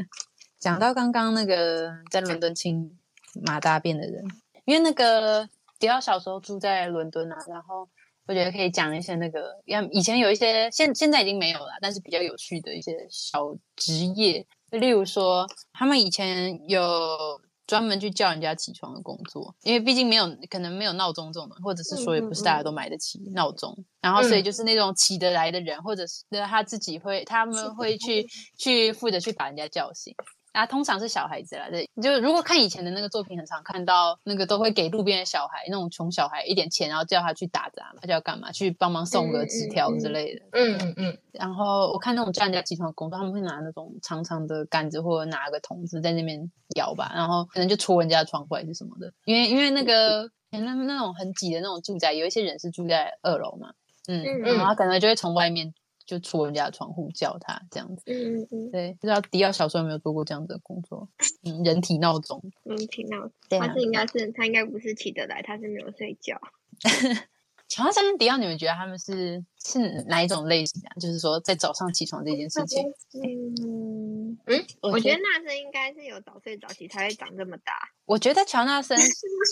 讲到刚刚那个在伦敦清马大便的人，因为那个迪奥小时候住在伦敦啊，然后我觉得可以讲一些那个，以前有一些现现在已经没有了，但是比较有趣的一些小职业，例如说他们以前有。专门去叫人家起床的工作，因为毕竟没有可能没有闹钟这种的，或者是说也不是大家都买得起闹钟，嗯、然后所以就是那种起得来的人，嗯、或者是他自己会，他们会去去负责去把人家叫醒。啊，通常是小孩子啦，对，就如果看以前的那个作品，很常看到那个都会给路边的小孩，那种穷小孩一点钱，然后叫他去打杂他就要干嘛？去帮忙送个纸条之类的。嗯嗯嗯。然后我看那种叫人家起床的工作，他们会拿那种长长的杆子，或者拿个桶子在那边摇吧，然后可能就戳人家的窗户还是什么的。因为因为那个那那种很挤的那种住宅，有一些人是住在二楼嘛，嗯，嗯然后他可能就会从外面。就戳人家的窗户叫他这样子，嗯嗯嗯，对，不知道迪奥小时候有没有做过这样子的工作？嗯，人体闹钟，人体闹钟，他是应该是他应该不是起得来，他是没有睡觉。乔纳森跟迪奥，你们觉得他们是是哪一种类型啊？就是说在早上起床这件事情，嗯嗯，我觉得纳森应该是有早睡早起才会长这么大。我觉得乔纳森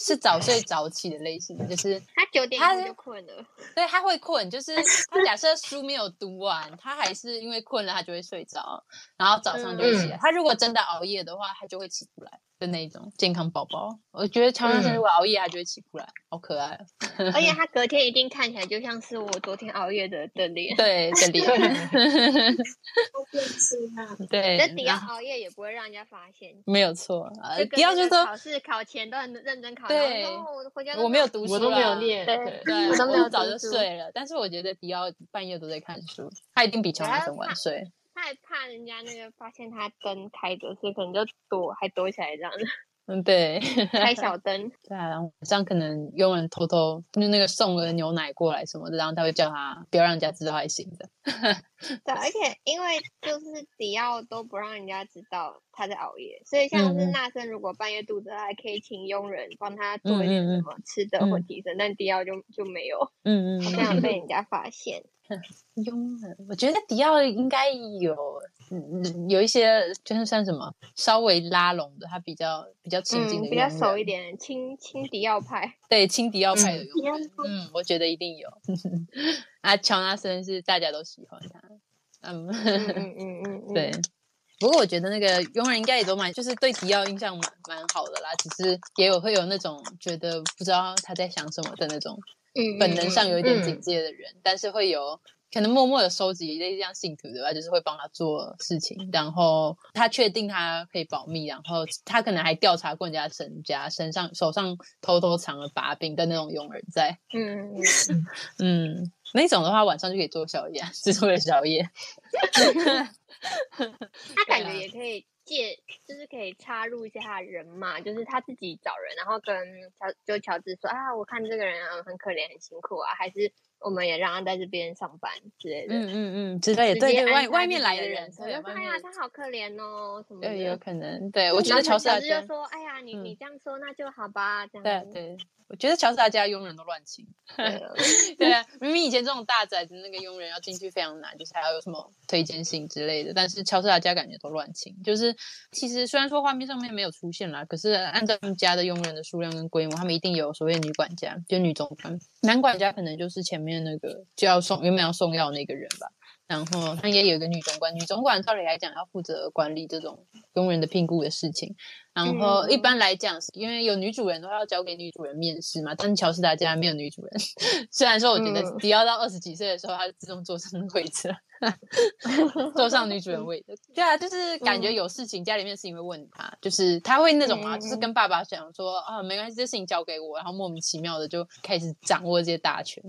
是早睡早起的类型，就是 他九点他就困了，对，他会困，就是他假设书没有读完，他还是因为困了，他就会睡着，然后早上就起来。他如果真的熬夜的话，他就会起不来的那种健康宝宝。我觉得乔纳森如果熬夜，他就会起不来，好可爱哦。而且他隔天一定看起来就像是我昨天熬夜的的脸，对的脸。对，那迪奥熬夜也不会让人家发现，没有错。迪奥就说。是考前都很认真考，对，我没有读书，我都没有念，对，我都没有早就睡了。但是我觉得迪奥半夜都在看书，他一定比乔纳森晚睡。他还怕人家那个发现他灯开着，所以可能就躲，还躲起来这样子。嗯，对，开小灯。对啊，这样可能佣人偷偷就那个送个牛奶过来什么的，然后他会叫他不要让人家知道还行的。对，而且因为就是迪奥都不让人家知道他在熬夜，所以像是纳森如果半夜肚子还可以请佣人帮他做一点什么吃的或提神，嗯嗯嗯、但迪奥就就没有，嗯嗯，这样被人家发现。佣人，我觉得迪奥应该有，嗯，有一些就是算什么稍微拉拢的，他比较比较亲近的、嗯，比较熟一点，亲亲迪奥派，对，亲迪奥派的佣人，嗯，嗯，我觉得一定有。啊，乔纳森是大家都喜欢他，嗯嗯 嗯嗯嗯，对。不过我觉得那个佣人应该也都蛮，就是对迪奥印象蛮蛮好的啦，只是也有会有那种觉得不知道他在想什么的那种。本能上有一点警戒的人，但是会有可能默默的收集类似这样信徒的吧？就是会帮他做事情，然后他确定他可以保密，然后他可能还调查过人家身家，身上手上偷偷藏了把柄的那种佣人在。嗯嗯 嗯，那种的话晚上就可以做宵夜，是做宵夜。他感觉也可以。借就是可以插入一下他的人嘛，就是他自己找人，然后跟乔就乔治说啊，我看这个人很可怜很辛苦啊，还是我们也让他在这边上班之类的。嗯嗯嗯，之类的。对对，外外面来的人，我就说哎呀，他好可怜哦，什么的。对，有可能。对，我觉得乔治就说，哎呀，你你这样说那就好吧，这样。对对。我觉得乔治他家佣人都乱请，对啊，明明以前这种大宅子那个佣人要进去非常难，就是还要有什么推荐信之类的，但是乔治他家感觉都乱请，就是其实虽然说画面上面没有出现啦，可是按照他们家的佣人的数量跟规模，他们一定有所谓女管家，就女总管，男管家可能就是前面那个就要送原本要送药那个人吧。然后他也有一个女总管，女总管照理来讲要负责管理这种佣人的聘雇的事情。然后一般来讲，因为有女主人，都要交给女主人面试嘛。但是乔斯达家没有女主人，虽然说我觉得迪奥到二十几岁的时候，他就自动坐上位置了，坐上女主人位置。对啊，就是感觉有事情，家里面的事情会问他，就是他会那种嘛，就是跟爸爸讲说啊，没关系，这事情交给我，然后莫名其妙的就开始掌握这些大权。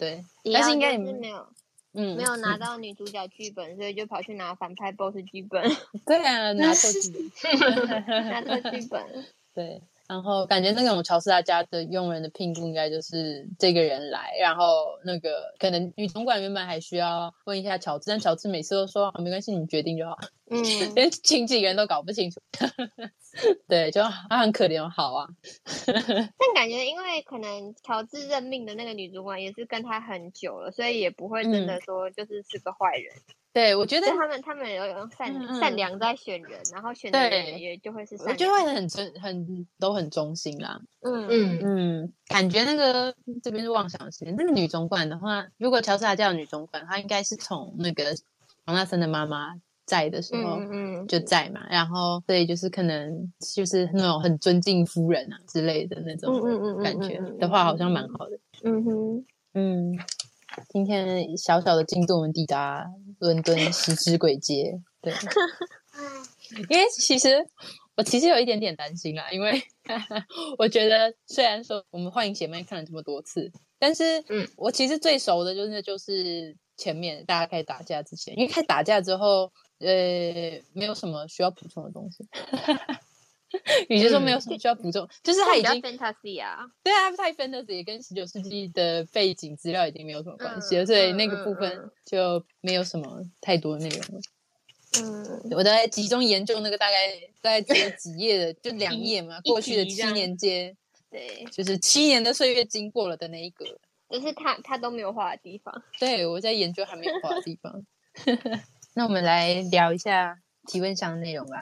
对，但是应该是没有。嗯，没有拿到女主角剧本，所以就跑去拿反派 boss 剧本。对啊，拿错剧本，拿错剧本。对，然后感觉那种乔斯达家的佣人的聘雇应该就是这个人来，然后那个可能女总管原本还需要问一下乔治，但乔治每次都说没关系，你决定就好。嗯，连请几个人都搞不清楚。对，就他很可怜，好啊。但感觉，因为可能乔治任命的那个女主管也是跟他很久了，所以也不会真的说就是是个坏人。嗯、对，我觉得他们他们有用善、嗯、善良在选人，然后选的人也就会是善良，我就会很忠很都很忠心啦。嗯嗯嗯，感觉那个这边是妄想型。那个女总管的话，如果乔治他叫女总管，她应该是从那个黄大森的妈妈。在的时候就在嘛，嗯嗯、然后所以就是可能就是那种很尊敬夫人啊之类的那种感觉的话，好像蛮好的。嗯哼，嗯，今天小小的进度，我们抵达伦敦十之鬼街。对，因为其实我其实有一点点担心啦，因为 我觉得虽然说我们幻影姐妹看了这么多次，但是我其实最熟的就是就是前面大家开始打架之前，因为开始打架之后。呃，没有什么需要补充的东西。与其说没有什么需要补充，嗯、就是他已经 fantasy 啊，对啊，太 fantasy 也跟十九世纪的背景资料已经没有什么关系了，嗯、所以那个部分就没有什么太多的内容了。嗯，我在集中研究那个大概大概只有几页的，就两页嘛，过去的七年间，对，就是七年的岁月经过了的那一个，就是他他都没有画的地方。对，我在研究还没有画的地方。那我们来聊一下提问箱的内容吧。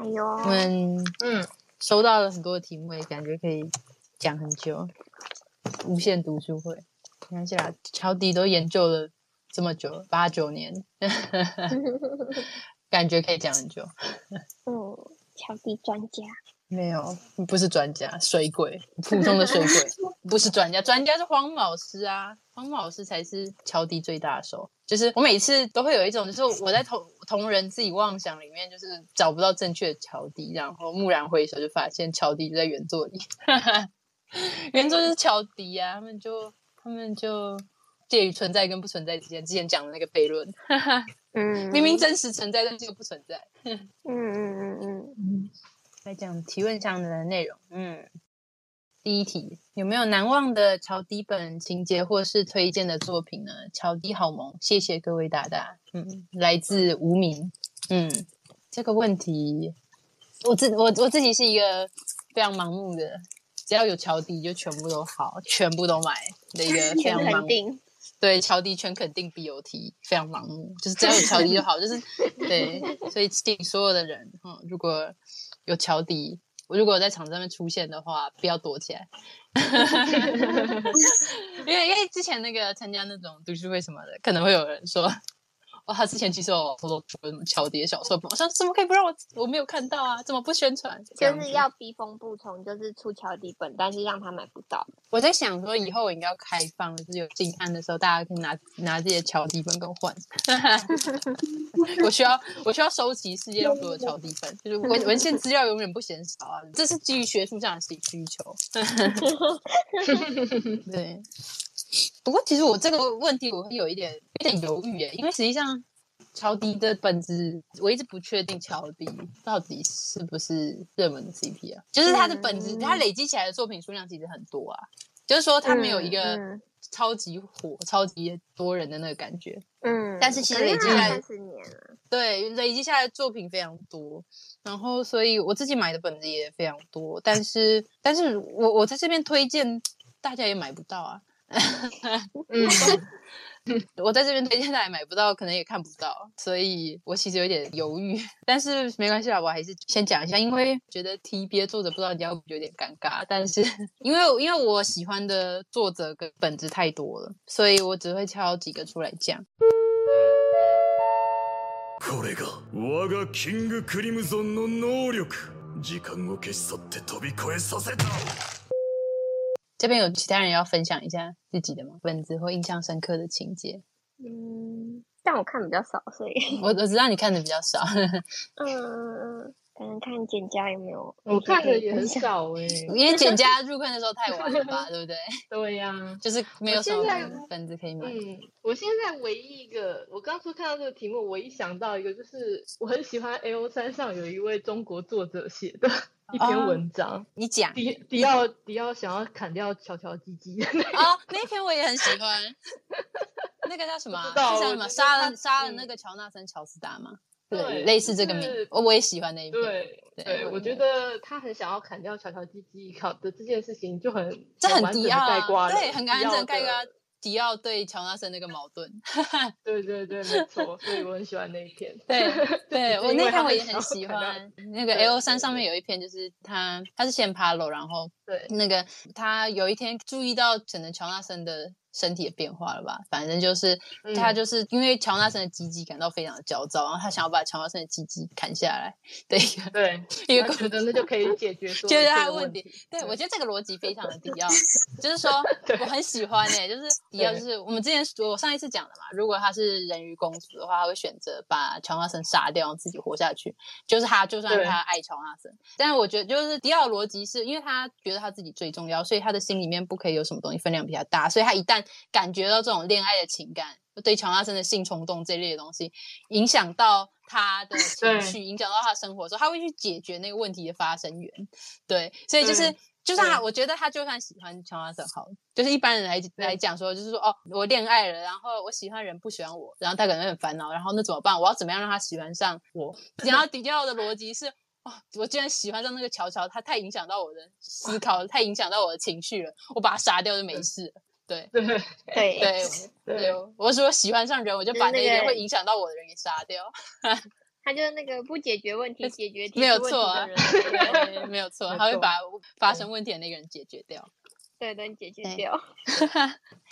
哎呦，我们嗯收到了很多的题目，也感觉可以讲很久。无限读书会，没关系啦，乔迪都研究了这么久，八九年，感觉可以讲很久。嗯，乔迪专家。没有，不是专家，水鬼，普通的水鬼，不是专家，专家是黄老师啊，黄老师才是乔迪最大的手。就是我每次都会有一种，就是我在同同人自己妄想里面，就是找不到正确的乔迪，然后蓦然回首就发现乔迪就在原作里，原作就是乔迪啊，他们就他们就介于存在跟不存在之间，之前讲的那个悖论，嗯，明明真实存在，但是又不存在，嗯嗯嗯嗯嗯。来讲提问上的内容。嗯，第一题，有没有难忘的乔迪本情节或是推荐的作品呢？乔迪好萌，谢谢各位大大。嗯，来自无名。嗯，这个问题，我自我我自己是一个非常盲目的，只要有乔迪就全部都好，全部都买的一个非常盲 目。对，乔迪全肯定 BOT，非常盲目，就是只要有乔迪就好，就是 对。所以请所有的人，嗯，如果有乔迪，我如果在场上面出现的话，不要躲起来，因为因为之前那个参加那种读书会什么的，可能会有人说。哦、他之前其实有偷偷出什么乔迪的小说，我想怎么可以不让我？我没有看到啊，怎么不宣传？就是要逼疯不从，就是出乔迪本，但是让他买不到。我在想说，以后我应该要开放，就是有进案的时候，大家可以拿拿这些乔迪本跟我换。我需要我需要收集世界上所有的乔迪本，就是文文献资料永远不嫌少啊，这是基于学术上的需需求。对。不过，其实我这个问题我会有一点有点犹豫耶，因为实际上乔迪的本质我一直不确定乔迪到底是不是热门的 CP 啊，就是他的本质，他累积起来的作品数量其实很多啊，就是说他没有一个超级火、超级多人的那个感觉，嗯，但是其实累积下来三十年了，对，累积下来的作品非常多，然后所以我自己买的本子也非常多，但是但是我我在这边推荐大家也买不到啊。嗯，我在这边推荐，大家买不到，可能也看不到，所以我其实有点犹豫。但是没关系啦，我还是先讲一下，因为觉得提别的作者不知道你要不有点尴尬。但是因为因为我喜欢的作者跟本子太多了，所以我只会挑几个出来讲。 これが我がキングクリムゾンの能力。时间を消し去って飞び越えさせた。 这边有其他人要分享一下自己的吗？本子或印象深刻的情节？嗯，但我看比较少，所以我我知道你看的比较少。嗯。可能看简家有没有？我看的也很少哎、欸，因为简家入坑的时候太晚了吧，对不对？对呀、啊，就是没有什么本子可以买。嗯，我现在唯一一个，我刚初看到这个题目，我一想到一个，就是我很喜欢 A O 三上有一位中国作者写的一篇文章。哦、你讲迪迪奥迪奥想要砍掉乔乔鸡鸡啊，那篇我也很喜欢。那个叫什么、啊？叫什么？杀了杀了那个乔纳森乔斯达吗？对，类似这个名，我我也喜欢那一篇。对对，我觉得他很想要砍掉乔乔鸡鸡考的这件事情，就很这很迪奥，对，很完整盖过迪奥对乔纳森那个矛盾。对对对，没错，所以我很喜欢那一篇。对对，我那篇我也很喜欢。那个 L 三上面有一篇，就是他他是先爬楼，然后对那个他有一天注意到可能乔纳森的。身体的变化了吧？反正就是他就是因为乔纳森的鸡鸡感到非常的焦躁，然后他想要把乔纳森的鸡鸡砍下来。对对，一个觉得那就可以解决，解决他的问题。对，我觉得这个逻辑非常的迪奥，就是说 我很喜欢诶、欸，就是迪奥，就是我们之前我上一次讲的嘛，如果他是人鱼公主的话，他会选择把乔纳森杀掉，自己活下去。就是他，就算他爱乔纳森，但是我觉得就是迪奥的逻辑是因为他觉得他自己最重要，所以他的心里面不可以有什么东西分量比较大，所以他一旦感觉到这种恋爱的情感，对乔纳森的性冲动这类的东西，影响到他的 情绪，影响到他生活的时候，他会去解决那个问题的发生源。对，所以就是，就算他，我觉得他就算喜欢乔纳森，好，就是一般人来来讲说，就是说，哦，我恋爱了，然后我喜欢人不喜欢我，然后他可能很烦恼，然后那怎么办？我要怎么样让他喜欢上我？然后迪奥的逻辑是，哦，我居然喜欢上那个乔乔，他太影响到我的思考，太影响到我的情绪了，我把他杀掉就没事了。对对对对对，我说喜欢上人，我就把那些会影响到我的人给杀掉。他就是那个不解决问题，解决题没有错啊，没有错，他会把发生问题的那个人解决掉。对，能解决掉。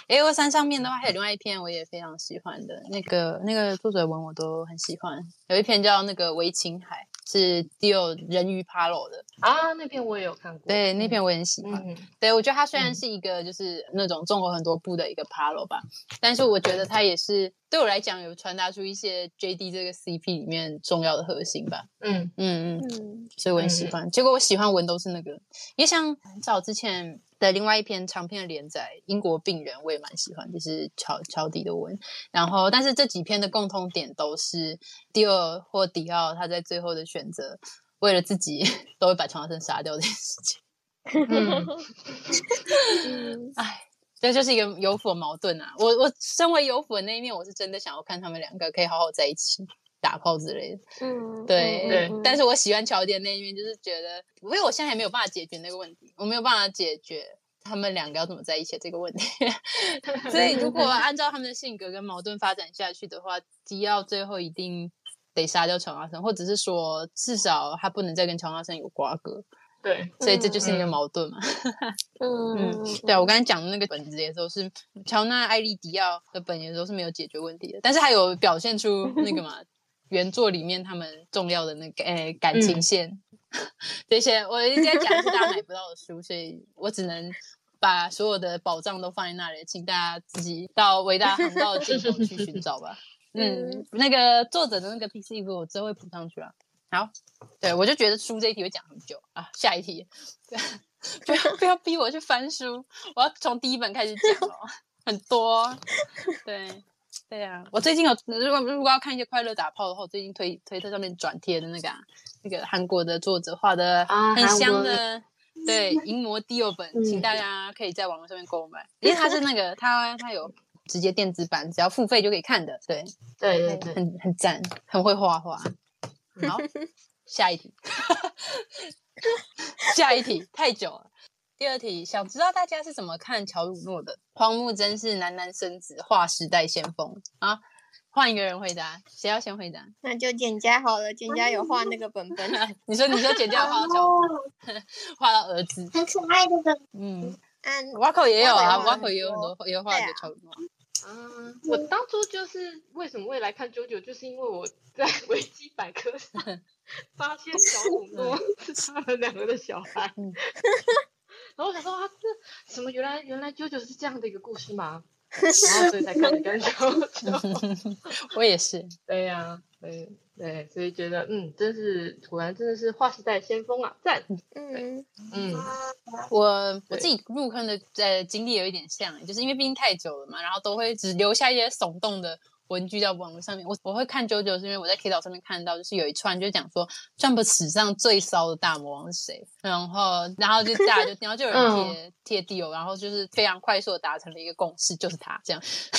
A O 三上面的话，还有另外一篇我也非常喜欢的，那个那个作者文我都很喜欢，有一篇叫那个《维琴海》。是 Dio 人鱼爬楼的啊，那篇我也有看过。对，那篇我也很喜欢。嗯、对，我觉得它虽然是一个就是那种综合很多部的一个爬楼吧，嗯、但是我觉得它也是对我来讲有传达出一些 JD 这个 CP 里面重要的核心吧。嗯嗯嗯，所以我很喜欢。嗯、结果我喜欢文都是那个，因为像很早之前。的另外一篇长篇的连载《英国病人》，我也蛮喜欢，就是乔乔迪的文。然后，但是这几篇的共通点都是第二或迪奥他在最后的选择，为了自己 都会把乔纳森杀掉这件事情。嗯，哎，这就是一个有腐矛盾啊！我我身为有腐的那一面，我是真的想要看他们两个可以好好在一起。打炮之类的，嗯，对对，但是我喜欢乔点那一面，就是觉得，因为我现在还没有办法解决那个问题，我没有办法解决他们两个要怎么在一起这个问题，所以如果 按照他们的性格跟矛盾发展下去的话，迪奥最后一定得杀掉乔纳森，或者是说至少他不能再跟乔纳森有瓜葛，对，所以这就是一个矛盾嘛，嗯嗯，对啊，我刚才讲的那个本子也都是乔纳艾莉迪奥的本也都是没有解决问题的，但是还有表现出那个嘛。原作里面他们重要的那个诶、欸、感情线，嗯、这些我一直在讲是大家买不到的书，所以我只能把所有的宝藏都放在那里，请大家自己到伟大航道的尽头去寻找吧。嗯，那个作者的那个 PC 我之后会补上去啊。好，对我就觉得书这一题会讲很久啊。下一题，不要不要逼我去翻书，我要从第一本开始讲哦，很多，对。对、啊，我最近有如果如果要看一些快乐打炮的话，我最近推推特上面转贴的那个、啊、那个韩国的作者画的很香的，啊、对《淫魔第二本》，嗯、请大家可以在网络上面购买，因为它是那个它它有直接电子版，只要付费就可以看的，对对对对，很很赞，很会画画。好，下一题，下一题太久了。第二题，想知道大家是怎么看乔鲁诺的？荒木真是男男生子，划时代先锋啊！换一个人回答，谁要先回答？那就简家好了，简家有画那个本本。你说，你说简家有画到乔鲁诺，画到儿子，很可爱的。嗯，嗯，瓦口也有啊，瓦口也有很多，也有画的乔鲁诺。嗯，我当初就是为什么会来看 JoJo，就是因为我在维基百科上 发现乔鲁诺是他们两个的小孩，然后我想说啊，这什么原来原来 JoJo 是这样的一个故事吗？然后所以才看的跟 JoJo，我也是，对呀、啊，对。对，所以觉得嗯，真是果然真的是划时代先锋啊，赞！嗯嗯，我我自己入坑的呃经历有一点像，就是因为毕竟太久了嘛，然后都会只留下一些耸动的文具在网络上面。我我会看 JoJo 是因为我在 K 岛上面看到，就是有一串就讲说 Jump 史上最骚的大魔王是谁，然后然后就大家就然后就有人贴贴 Dio，然后就是非常快速的达成了一个共识，就是他这样，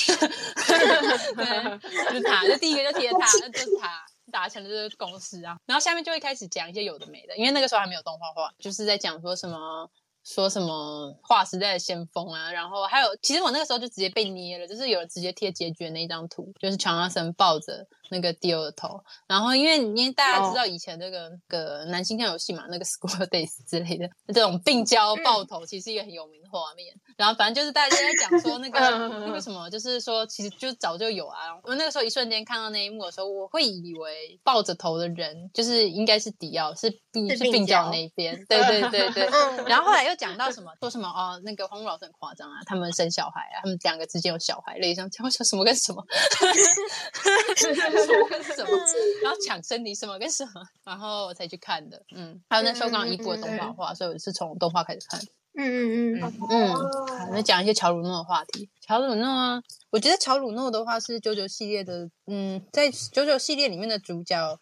对，就是他，就第一个就贴他，那就是他。达成了这个共识啊，然后下面就会开始讲一些有的没的，因为那个时候还没有动画化，就是在讲说什么说什么划时代的先锋啊，然后还有，其实我那个时候就直接被捏了，就是有人直接贴结局的那一张图，就是乔纳森抱着。那个 Dio 的头，然后因为因为大家知道以前那个、oh. 个男性向游戏嘛，那个 School Days 之类的这种病娇爆头，其实是一个很有名的画面。然后反正就是大家在讲说那个那个什么，就是说其实就早就有啊。我那个时候一瞬间看到那一幕的时候，我会以为抱着头的人就是应该是迪奥，是病是病娇那一边。对对对对。然后后来又讲到什么说什么哦，那个荒木老师很夸张啊，他们生小孩啊，他们两个之间有小孩，类似这样讲什么跟什么。什么跟什么？然后抢生理什么跟什么？然后我才去看的。嗯，还有那时候刚刚一部的动画画，所以我是从动画开始看。嗯嗯嗯嗯。好，那讲一些乔鲁诺的话题。乔鲁诺啊，我觉得乔鲁诺的话是 JoJo 系列的，嗯，在 JoJo 系列里面的主角。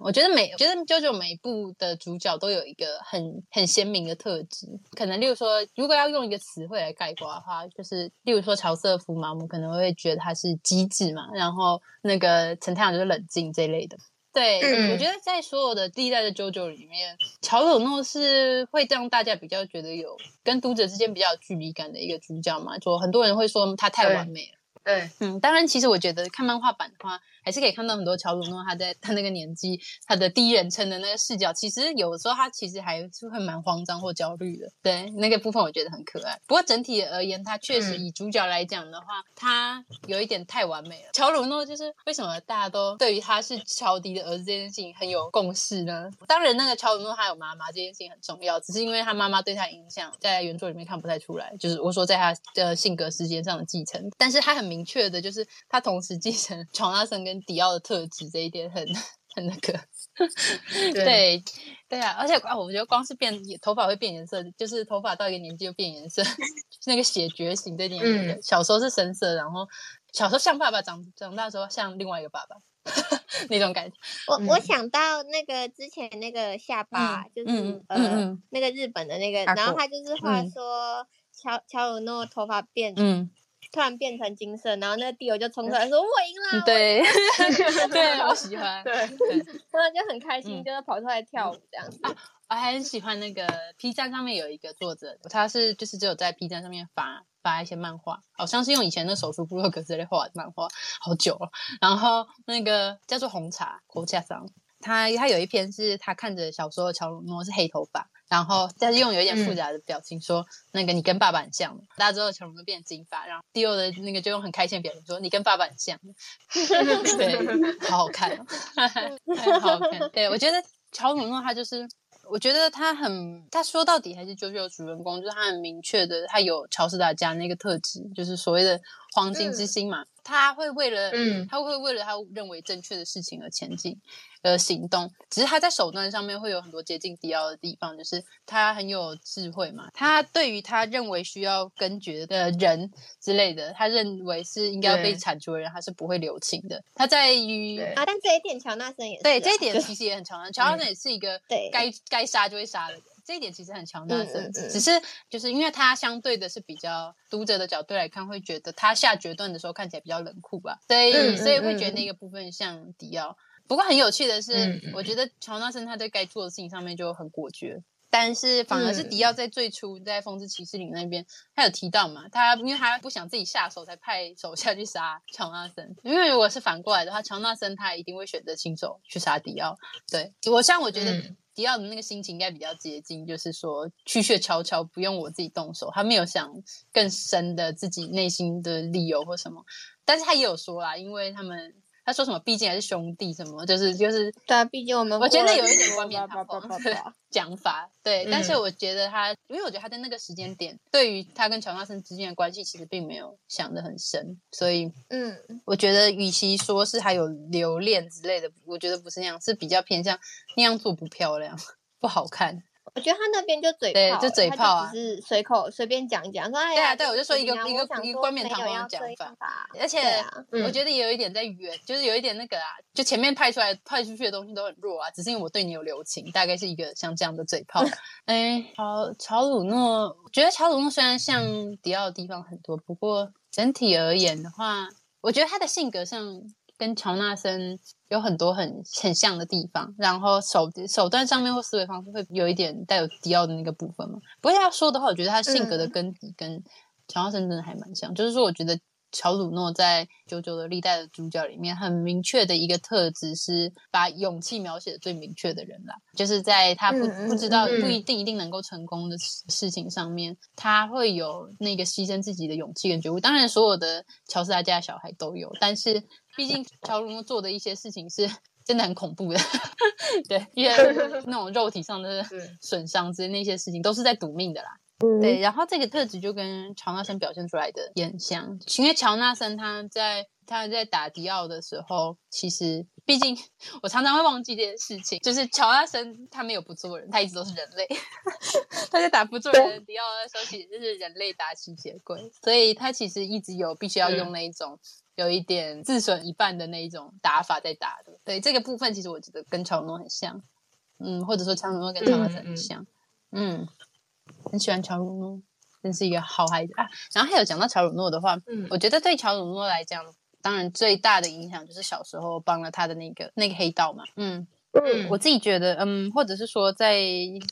我觉得每，我觉得 JoJo 每一部的主角都有一个很很鲜明的特质。可能，例如说，如果要用一个词汇来概括的话，就是例如说乔瑟夫嘛，我们可能会觉得他是机智嘛，然后那个陈太阳就是冷静这一类的。对，嗯、我觉得在所有的第一代的 JoJo 里面，乔鲁诺是会让大家比较觉得有跟读者之间比较有距离感的一个主角嘛。就很多人会说他太完美了。对，嗯，当然，其实我觉得看漫画版的话。还是可以看到很多乔鲁诺他在他那个年纪，他的第一人称的那个视角，其实有的时候他其实还是会蛮慌张或焦虑的。对，那个部分我觉得很可爱。不过整体而言，他确实以主角来讲的话，嗯、他有一点太完美了。乔鲁诺就是为什么大家都对于他是乔迪的儿子这件事情很有共识呢？当然，那个乔鲁诺他有妈妈这件事情很重要，只是因为他妈妈对他影响在原作里面看不太出来，就是我说在他的性格时间上的继承，但是他很明确的就是他同时继承 乔纳森跟迪奥的特质。这一点很很那个，对对，啊，而且啊，我觉得光是变头发会变颜色，就是头发到一个年纪就变颜色，就是那个血觉醒这点，嗯、小时候是深色，然后小时候像爸爸，长长大时候像另外一个爸爸，那种感觉。我、嗯、我想到那个之前那个下巴，嗯、就是、嗯、那个日本的那个，然后他就是话说乔乔鲁诺头发变，嗯。突然变成金色，然后那个 Dio 就冲出来说：“我赢了！” 对，对，我喜欢。对，然后就很开心，就是跑出来跳舞这样子。啊，我还很喜欢那个 P 站上面有一个作者，他是就是只有在 P 站上面发发一些漫画，好像是用以前的手书部落格之类画的漫画，好久了。然后那个叫做红茶红茶桑，他他有一篇是他看着小时候的乔鲁诺是黑头发。然后，但是用有一点复杂的表情说：“嗯、那个你跟爸爸很像。”大家知道乔鲁诺变金发，然后 Dio 的那个就用很开心的表情说：“你跟爸爸很像。”对，好好看，好好看。对，我觉得乔鲁诺他就是，我觉得他很，他说到底还是 JoJo 主人公，就是他很明确的，他有乔斯达加那个特质，就是所谓的黄金之心嘛。嗯、他会为了，嗯，他会为了他认为正确的事情而前进。而行动，只是他在手段上面会有很多接近迪奥的地方，就是他很有智慧嘛。他对于他认为需要根绝的人之类的，他认为是应该要被铲除的人，他是不会留情的。他在于啊，但这一点乔纳森也是、啊、对这一点 其实也很乔纳，乔纳森也是一个该该杀就会杀的人。这一点其实很乔纳森，只是就是因为他相对的是比较读者的角度来看，会觉得他下决断的时候看起来比较冷酷吧，所以、嗯、所以会觉得那个部分像迪奥。不过很有趣的是，嗯、我觉得乔纳森他在该做的事情上面就很果决，但是反而是迪奥在最初在风之骑士里那边，他有提到嘛，他因为他不想自己下手，才派手下去杀乔纳森。因为如果是反过来的话，乔纳森他一定会选择亲手去杀迪奥。对，我像我觉得迪奥的那个心情应该比较接近，就是说去去悄悄，不用我自己动手，他没有想更深的自己内心的理由或什么。但是他也有说啦，因为他们。他说什么？毕竟还是兄弟，什么就是就是对啊，毕竟我们我觉得有一点冠冕 堂皇的 讲法，对。嗯、但是我觉得他，因为我觉得他在那个时间点，对于他跟乔纳森之间的关系，其实并没有想得很深，所以嗯，我觉得与其说是还有留恋之类的，我觉得不是那样，是比较偏向那样做不漂亮，不好看。我觉得他那边就嘴炮，就嘴炮啊，只是随口随便讲一讲，说哎呀，对啊，对，我就说一个一个一个冠冕堂皇的讲法，而且我觉得也有一点在圆，就是有一点那个啊，就前面派出来派出去的东西都很弱啊，只是因为我对你有留情，大概是一个像这样的嘴炮。哎，乔乔鲁诺，我觉得乔鲁诺虽然像迪奥的地方很多，不过整体而言的话，我觉得他的性格上。跟乔纳森有很多很很像的地方，然后手手段上面或思维方式会有一点带有迪奥的那个部分嘛。不过要说的话，我觉得他性格的根底跟乔纳森真的还蛮像，嗯、就是说我觉得。乔鲁诺在《九九的历代的主角》里面，很明确的一个特质是把勇气描写的最明确的人啦。就是在他不不知道不一定一定能够成功的事情上面，他会有那个牺牲自己的勇气跟觉悟。当然，所有的乔斯达家的小孩都有，但是毕竟乔鲁诺做的一些事情是真的很恐怖的，对，因为 那种肉体上的损伤之类那些事情都是在赌命的啦。对，然后这个特质就跟乔纳森表现出来的也很像，因为乔纳森他在他在打迪奥的时候，其实毕竟我常常会忘记这件事情，就是乔纳森他没有不做人，他一直都是人类，他在打不做人的迪奥的时候，其实就是人类打吸血鬼，所以他其实一直有必须要用那一种有一点自损一半的那一种打法在打的。对，这个部分，其实我觉得跟乔鲁诺很像，嗯，或者说乔鲁诺跟乔纳森很像，嗯。嗯很喜欢乔鲁诺，真是一个好孩子啊！然后还有讲到乔鲁诺的话，嗯，我觉得对乔鲁诺来讲，当然最大的影响就是小时候帮了他的那个那个黑道嘛，嗯嗯，我自己觉得，嗯，或者是说在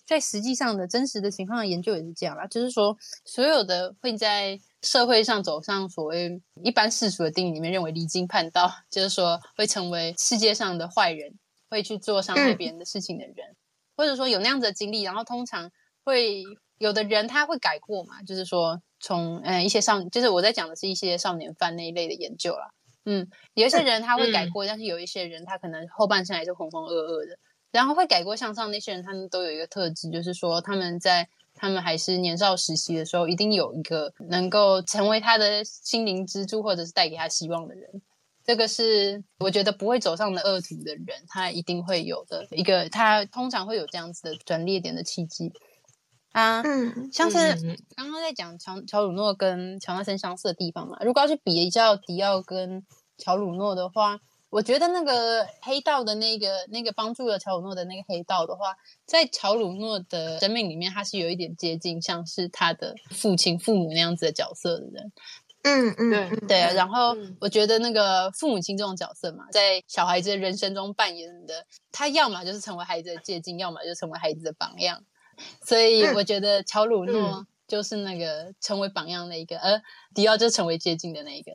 在实际上的真实的情况的研究也是这样啦，就是说所有的会在社会上走上所谓一般世俗的定义里面认为离经叛道，就是说会成为世界上的坏人，会去做伤害别人的事情的人，嗯、或者说有那样子的经历，然后通常会。有的人他会改过嘛，就是说从嗯一些少，就是我在讲的是一些少年犯那一类的研究啦。嗯，有一些人他会改过，嗯、但是有一些人他可能后半生还是浑浑噩噩的。然后会改过向上那些人，他们都有一个特质，就是说他们在他们还是年少时期的时候，一定有一个能够成为他的心灵支柱，或者是带给他希望的人。这个是我觉得不会走上的恶途的人，他一定会有的一个，他通常会有这样子的转捩点的契机。啊，嗯，像是刚刚在讲乔乔鲁诺跟乔纳森相似的地方嘛，如果要去比较迪奥跟乔鲁诺的话，我觉得那个黑道的那个那个帮助了乔鲁诺的那个黑道的话，在乔鲁诺的生命里面，他是有一点接近像是他的父亲、父母那样子的角色的人。嗯嗯，对对啊。然后我觉得那个父母亲这种角色嘛，在小孩子的人生中扮演的，他要么就是成为孩子的借镜，要么就成为孩子的榜样。所以我觉得乔鲁诺就是那个成为榜样的一个，而、嗯呃、迪奥就成为接近的那一个。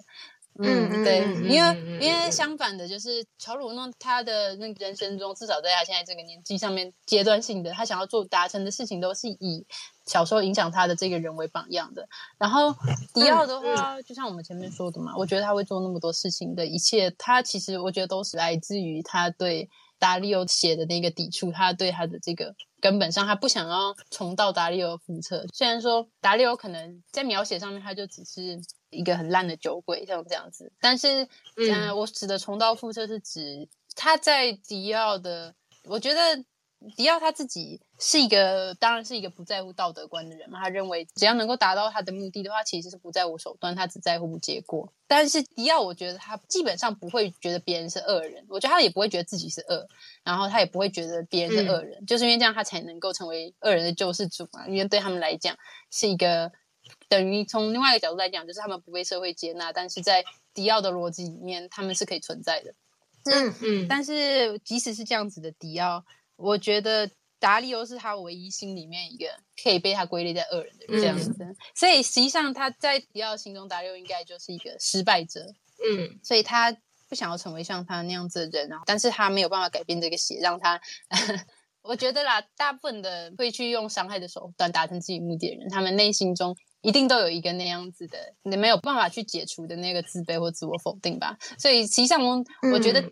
嗯，对，嗯、因为、嗯、因为相反的，就是乔鲁诺他的那个人生中，至少在他现在这个年纪上面，阶段性的他想要做达成的事情，都是以小时候影响他的这个人为榜样的。然后迪奥的话，嗯、就像我们前面说的嘛，我觉得他会做那么多事情的一切，他其实我觉得都是来自于他对达利欧写的那个抵触，他对他的这个。根本上，他不想要重蹈达利欧覆辙。虽然说达利欧可能在描写上面，他就只是一个很烂的酒鬼，像这样子。但是，嗯、呃，我指的重蹈覆辙是指他在迪奥的，我觉得。迪奥他自己是一个，当然是一个不在乎道德观的人嘛。他认为只要能够达到他的目的的话，其实是不在乎手段，他只在乎结果。但是迪奥，我觉得他基本上不会觉得别人是恶人，我觉得他也不会觉得自己是恶，然后他也不会觉得别人是恶人，嗯、就是因为这样他才能够成为恶人的救世主嘛。因为对他们来讲，是一个等于从另外一个角度来讲，就是他们不被社会接纳，但是在迪奥的逻辑里面，他们是可以存在的。嗯嗯。但是即使是这样子的迪奥。我觉得达利欧是他唯一心里面一个可以被他归类在恶人的人这样子，嗯、所以实际上他在迪奥心中，达利欧应该就是一个失败者。嗯，所以他不想要成为像他那样子的人啊，但是他没有办法改变这个血，让他，我觉得啦，大部分的会去用伤害的手段达成自己目的的人，他们内心中一定都有一个那样子的，你没有办法去解除的那个自卑或自我否定吧。所以实际上，我觉得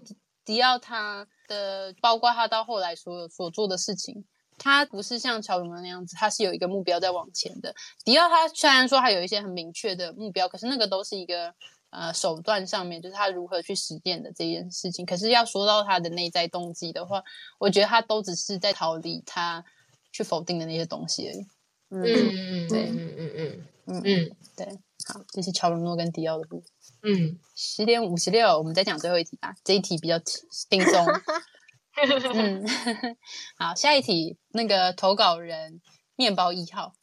迪奥他的，包括他到后来所有所做的事情，他不是像乔隆那样子，他是有一个目标在往前的。迪奥他虽然说他有一些很明确的目标，可是那个都是一个。呃，手段上面就是他如何去实践的这件事情。可是要说到他的内在动机的话，我觉得他都只是在逃离他去否定的那些东西而已。嗯嗯对嗯嗯嗯嗯嗯对。好，这是乔隆诺跟迪奥的部分。嗯，十点五十六，我们再讲最后一题吧。这一题比较轻松。嗯，好，下一题，那个投稿人面包一号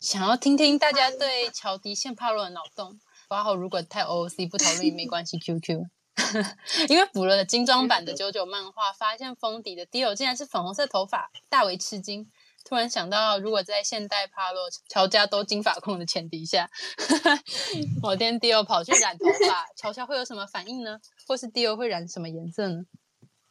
想要听听大家对乔迪宪帕洛的脑洞。八号如果太 OOC 不讨论也没关系，QQ。因为补了精装版的九九漫画，发现封底的 Dio 竟然是粉红色头发，大为吃惊。突然想到，如果在现代帕洛乔家都金发控的前提下，某天 Dio 跑去染头发，乔乔会有什么反应呢？或是 Dio 会染什么颜色呢？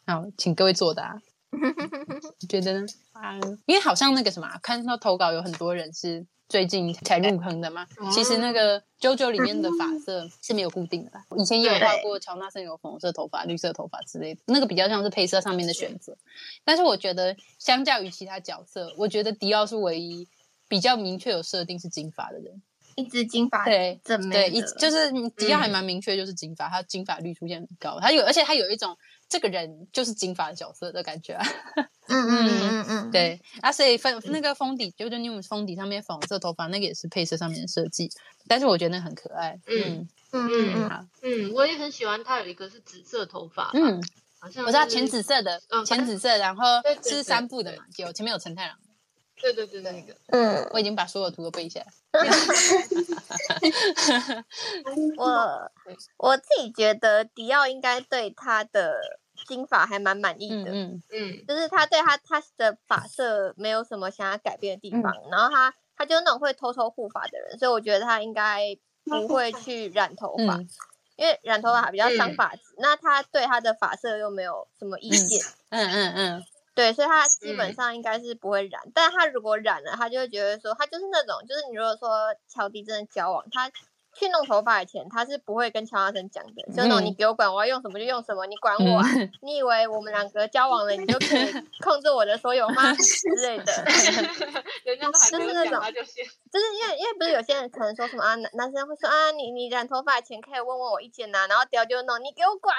好，请各位作答。你觉得呢？啊，因为好像那个什么，看到投稿有很多人是。最近才入坑的嘛，其实那个 JoJo 里面的发色是没有固定的啦。以前也有画过乔纳森有粉红色头发、绿色头发之类的，那个比较像是配色上面的选择。但是我觉得，相较于其他角色，我觉得迪奥是唯一比较明确有设定是金发的人，一直金发，对，对，一就是迪奥还蛮明确，就是金发，他金发率出现很高，他有，而且他有一种。这个人就是金发的角色的感觉啊，嗯嗯 嗯。嗯，对。啊，所以封那个封底，就是你们封底上面粉红色头发，那个也是配色上面的设计，但是我觉得那很可爱，嗯嗯。嗯好，嗯，我也很喜欢他有一个是紫色头发，嗯，好像我知道浅紫色的，浅紫色，然后是三部的嘛，有前面有陈太郎，对对对，那个，嗯，我已经把所有图都背下来，我我自己觉得迪奥应该对他的。金发还蛮满意的，嗯。嗯，就是他对他他的发色没有什么想要改变的地方，嗯、然后他他就是那种会偷偷护发的人，所以我觉得他应该不会去染头发，嗯、因为染头发还比较伤发质。嗯、那他对他的发色又没有什么意见，嗯。嗯嗯，嗯对，所以他基本上应该是不会染，嗯、但他如果染了，他就会觉得说他就是那种，就是你如果说乔迪真的交往他。去弄头发以前，他是不会跟乔纳森讲的，嗯、就那种你给我管，我要用什么就用什么，你管我、啊。嗯、你以为我们两个交往了，你就可以 控制我的所有吗？之类的。就是那种，就是因为因为不是有些人可能说什么啊，男男生会说啊，你你染头发前可以问问我意见呐、啊，然后屌就弄，你给我管。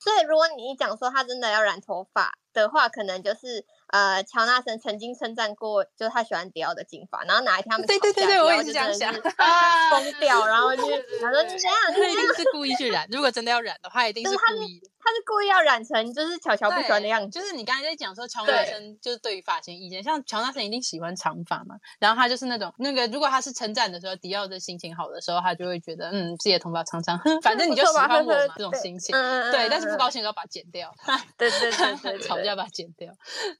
所以如果你一讲说他真的要染头发的话，可能就是。呃，乔纳森曾经称赞过，就是他喜欢迪奥的金发，然后哪一天他们吵架，对对对对，我也是这样想，疯掉，然后就 他说你这样，他一定是故意去染，如果真的要染的话，一定是故意的。他是故意要染成就是乔乔不喜欢的样子，就是你刚才在讲说乔纳森就是对于发型意见，像乔纳森一定喜欢长发嘛，然后他就是那种那个，如果他是称赞的时候，迪奥的心情好的时候，他就会觉得嗯，自己的头发长长，反正你就喜欢我嘛，这种心情，对，但是不高兴的时候把它剪掉，对对对，吵架把它剪掉，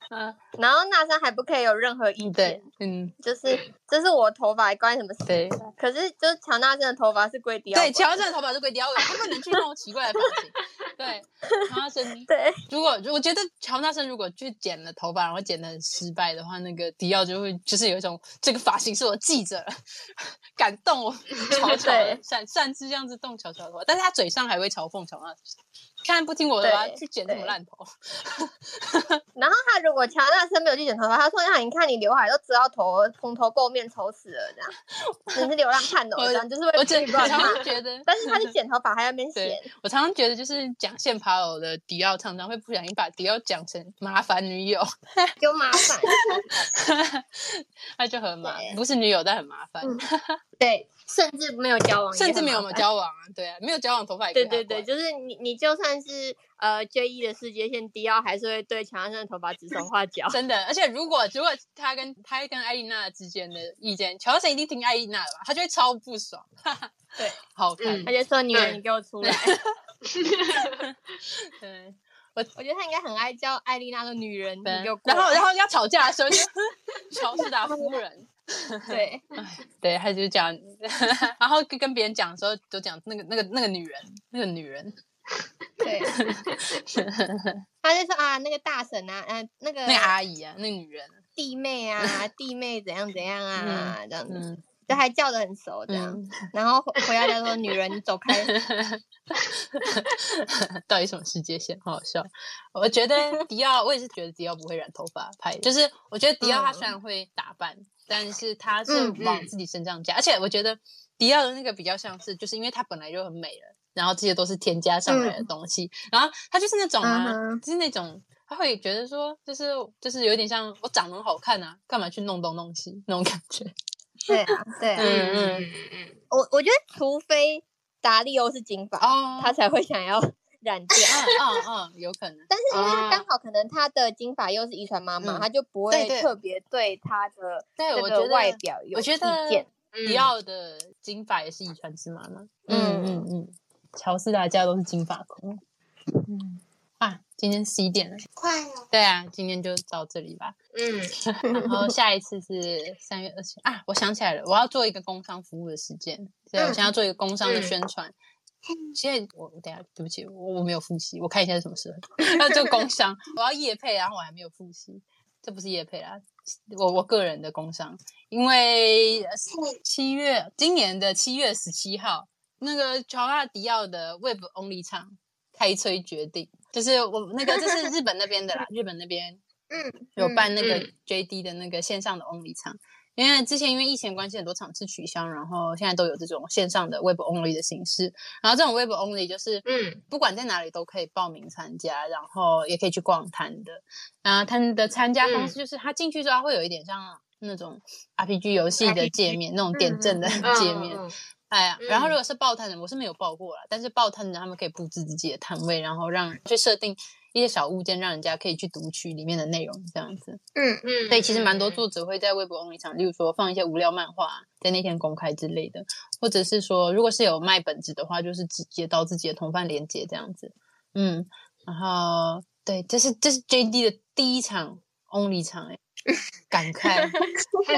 嗯，然后娜莎还不可以有任何意见，嗯，就是这是我头发关什么事？对，可是就是乔纳森的头发是归迪奥，对，乔纳森的头发是归迪奥，他不能去弄奇怪的发型，对。乔纳森对，如果我觉得乔纳森如果去剪了头发，然后剪得很失败的话，那个迪奥就会就是有一种这个发型是我记着，感动我 乔乔，擅擅自这样子动乔乔的话，但是他嘴上还会嘲讽乔纳森。看不听我的吧，去剪这么烂头。然后他如果乔纳森没有去剪头发，他说：“那你看你刘海都遮到头，蓬头垢面，丑死了。”这样，你是流浪汉的，这样就是会被乱骂。我常常觉得，但是他去剪头发还要边剪。我常常觉得，就是讲宪帕罗的迪奥常常会不小心把迪奥讲成麻烦女友，有麻烦，那就很麻，不是女友但很麻烦。对。甚至没有交往，甚至没有交往啊，对啊，没有交往，头发也对对对，就是你你就算是呃 J 一的世界线，迪奥还是会对乔纳森的头发指手画脚，真的。而且如果如果他跟他跟艾丽娜之间的意见，乔纳森一定听艾丽娜的吧，他就会超不爽。对，好看，他就说：“女人，你给我出来。”对，我我觉得他应该很爱叫艾丽娜的女人，然后然后要吵架的时候就 乔治达夫人。对，对，他就讲，然后跟别人讲的时候都讲那个那个那个女人，那个女人。对，他就说啊，那个大婶啊，嗯、啊，那个那个阿姨啊，那个女人，弟妹啊，弟妹怎样怎样啊，嗯、这样子。嗯这还叫的很熟，这样，嗯、然后回来就说：“女人，你走开。”到底什么世界线？好好笑。我觉得 迪奥，我也是觉得迪奥不会染头发拍。就是我觉得迪奥他虽然会打扮，嗯、但是他是往自己身上加。嗯、而且我觉得迪奥的那个比较像是，就是因为他本来就很美了，然后这些都是添加上来的东西。嗯、然后他就是那种啊，嗯、就是那种他会觉得说，就是就是有点像我长得很好看啊，干嘛去弄东弄西那种感觉。对啊，对啊，嗯嗯嗯，我我觉得，除非达利欧是金发，哦，他才会想要 染掉，嗯嗯，有可能。但是因为他刚好可能他的金发又是遗传妈妈，他就不会特别对他的这个外表有意见。迪奥的金发也是遗传是妈妈，嗯。嗯嗯，乔斯大家都是金发控，嗯。啊，今天十一点了，快了。对啊，今天就到这里吧。嗯，然后下一次是三月二十啊，我想起来了，我要做一个工商服务的时间，所以我现在要做一个工商的宣传。嗯、现在我等下对不起，我我没有复习，我看一下是什么时候要做工 商，我要夜配，然后我还没有复习，这不是夜配啦，我我个人的工商，因为七月今年的七月十七号，那个乔纳迪奥的 Web Only 场开催决定。就是我那个，这是日本那边的啦，日本那边，嗯，有办那个 JD 的那个线上的 Only 场，因为之前因为疫情关系，很多场次取消，然后现在都有这种线上的 Web Only 的形式，然后这种 Web Only 就是，嗯，不管在哪里都可以报名参加，然后也可以去逛摊的，然后他们的参加方式就是，他进去之后会有一点像那种 RPG 游戏的界面，那种点阵的界面。哎呀，然后如果是报摊的，我是没有报过啦。但是报摊的他们可以布置自己的摊位，然后让去设定一些小物件，让人家可以去读取里面的内容，这样子。嗯嗯。所以其实蛮多作者会在微博 only 上，例如说放一些无聊漫画在那天公开之类的，或者是说，如果是有卖本子的话，就是直接到自己的同伴连接这样子。嗯，然后对，这是这是 JD 的第一场 only 场哎。感 慨，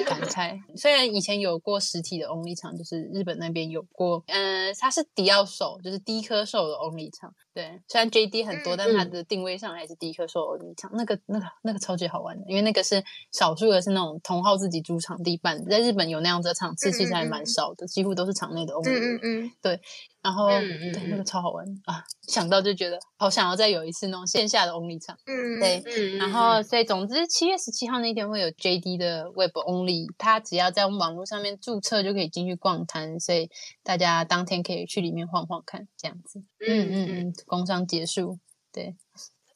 感慨。虽然以前有过实体的 Only 场，就是日本那边有过，嗯、呃，它是迪奥手，就是低科兽的 Only 场。对，虽然 JD 很多，但它的定位上还是低颗兽 Only 场。那个、那个、那个超级好玩的，因为那个是少数的，是那种同号自己租场地办。在日本有那样子的场次，其实还蛮少的，几乎都是场内的 Only。嗯嗯，对。然后，嗯、对那个超好玩啊！想到就觉得好想要再有一次那种线下的 Only 场。嗯，对。嗯、然后，所以总之，七月十七号那天会有 JD 的 Web Only，他只要在网络上面注册就可以进去逛摊，所以大家当天可以去里面晃晃看，这样子。嗯嗯嗯，工商结束。对，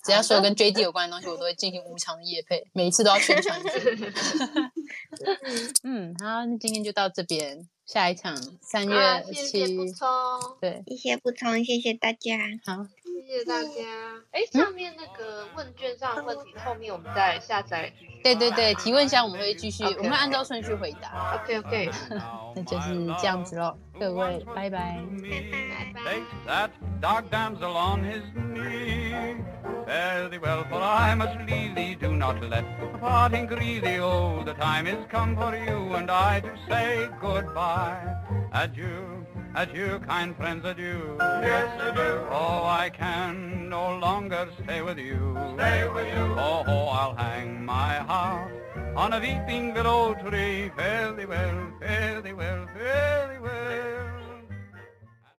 只要所有跟 JD 有关的东西，我都会进行无偿的夜配，每一次都要宣传。嗯，好，那今天就到这边。下一场三月七，对，谢谢补充，谢谢大家，好，谢谢大家。哎，上面那个问卷上的问题，后面我们再下载。对对对，提问箱我们会继续，我们会按照顺序回答。OK OK，那就是这样子喽，各位，拜拜，拜拜。as you kind friends adieu. Yes, adieu. do. Oh, I can no longer stay with you. Stay with you. Oh, oh I'll hang my heart on a weeping willow tree. Fare thee well, fare thee well, fare thee well.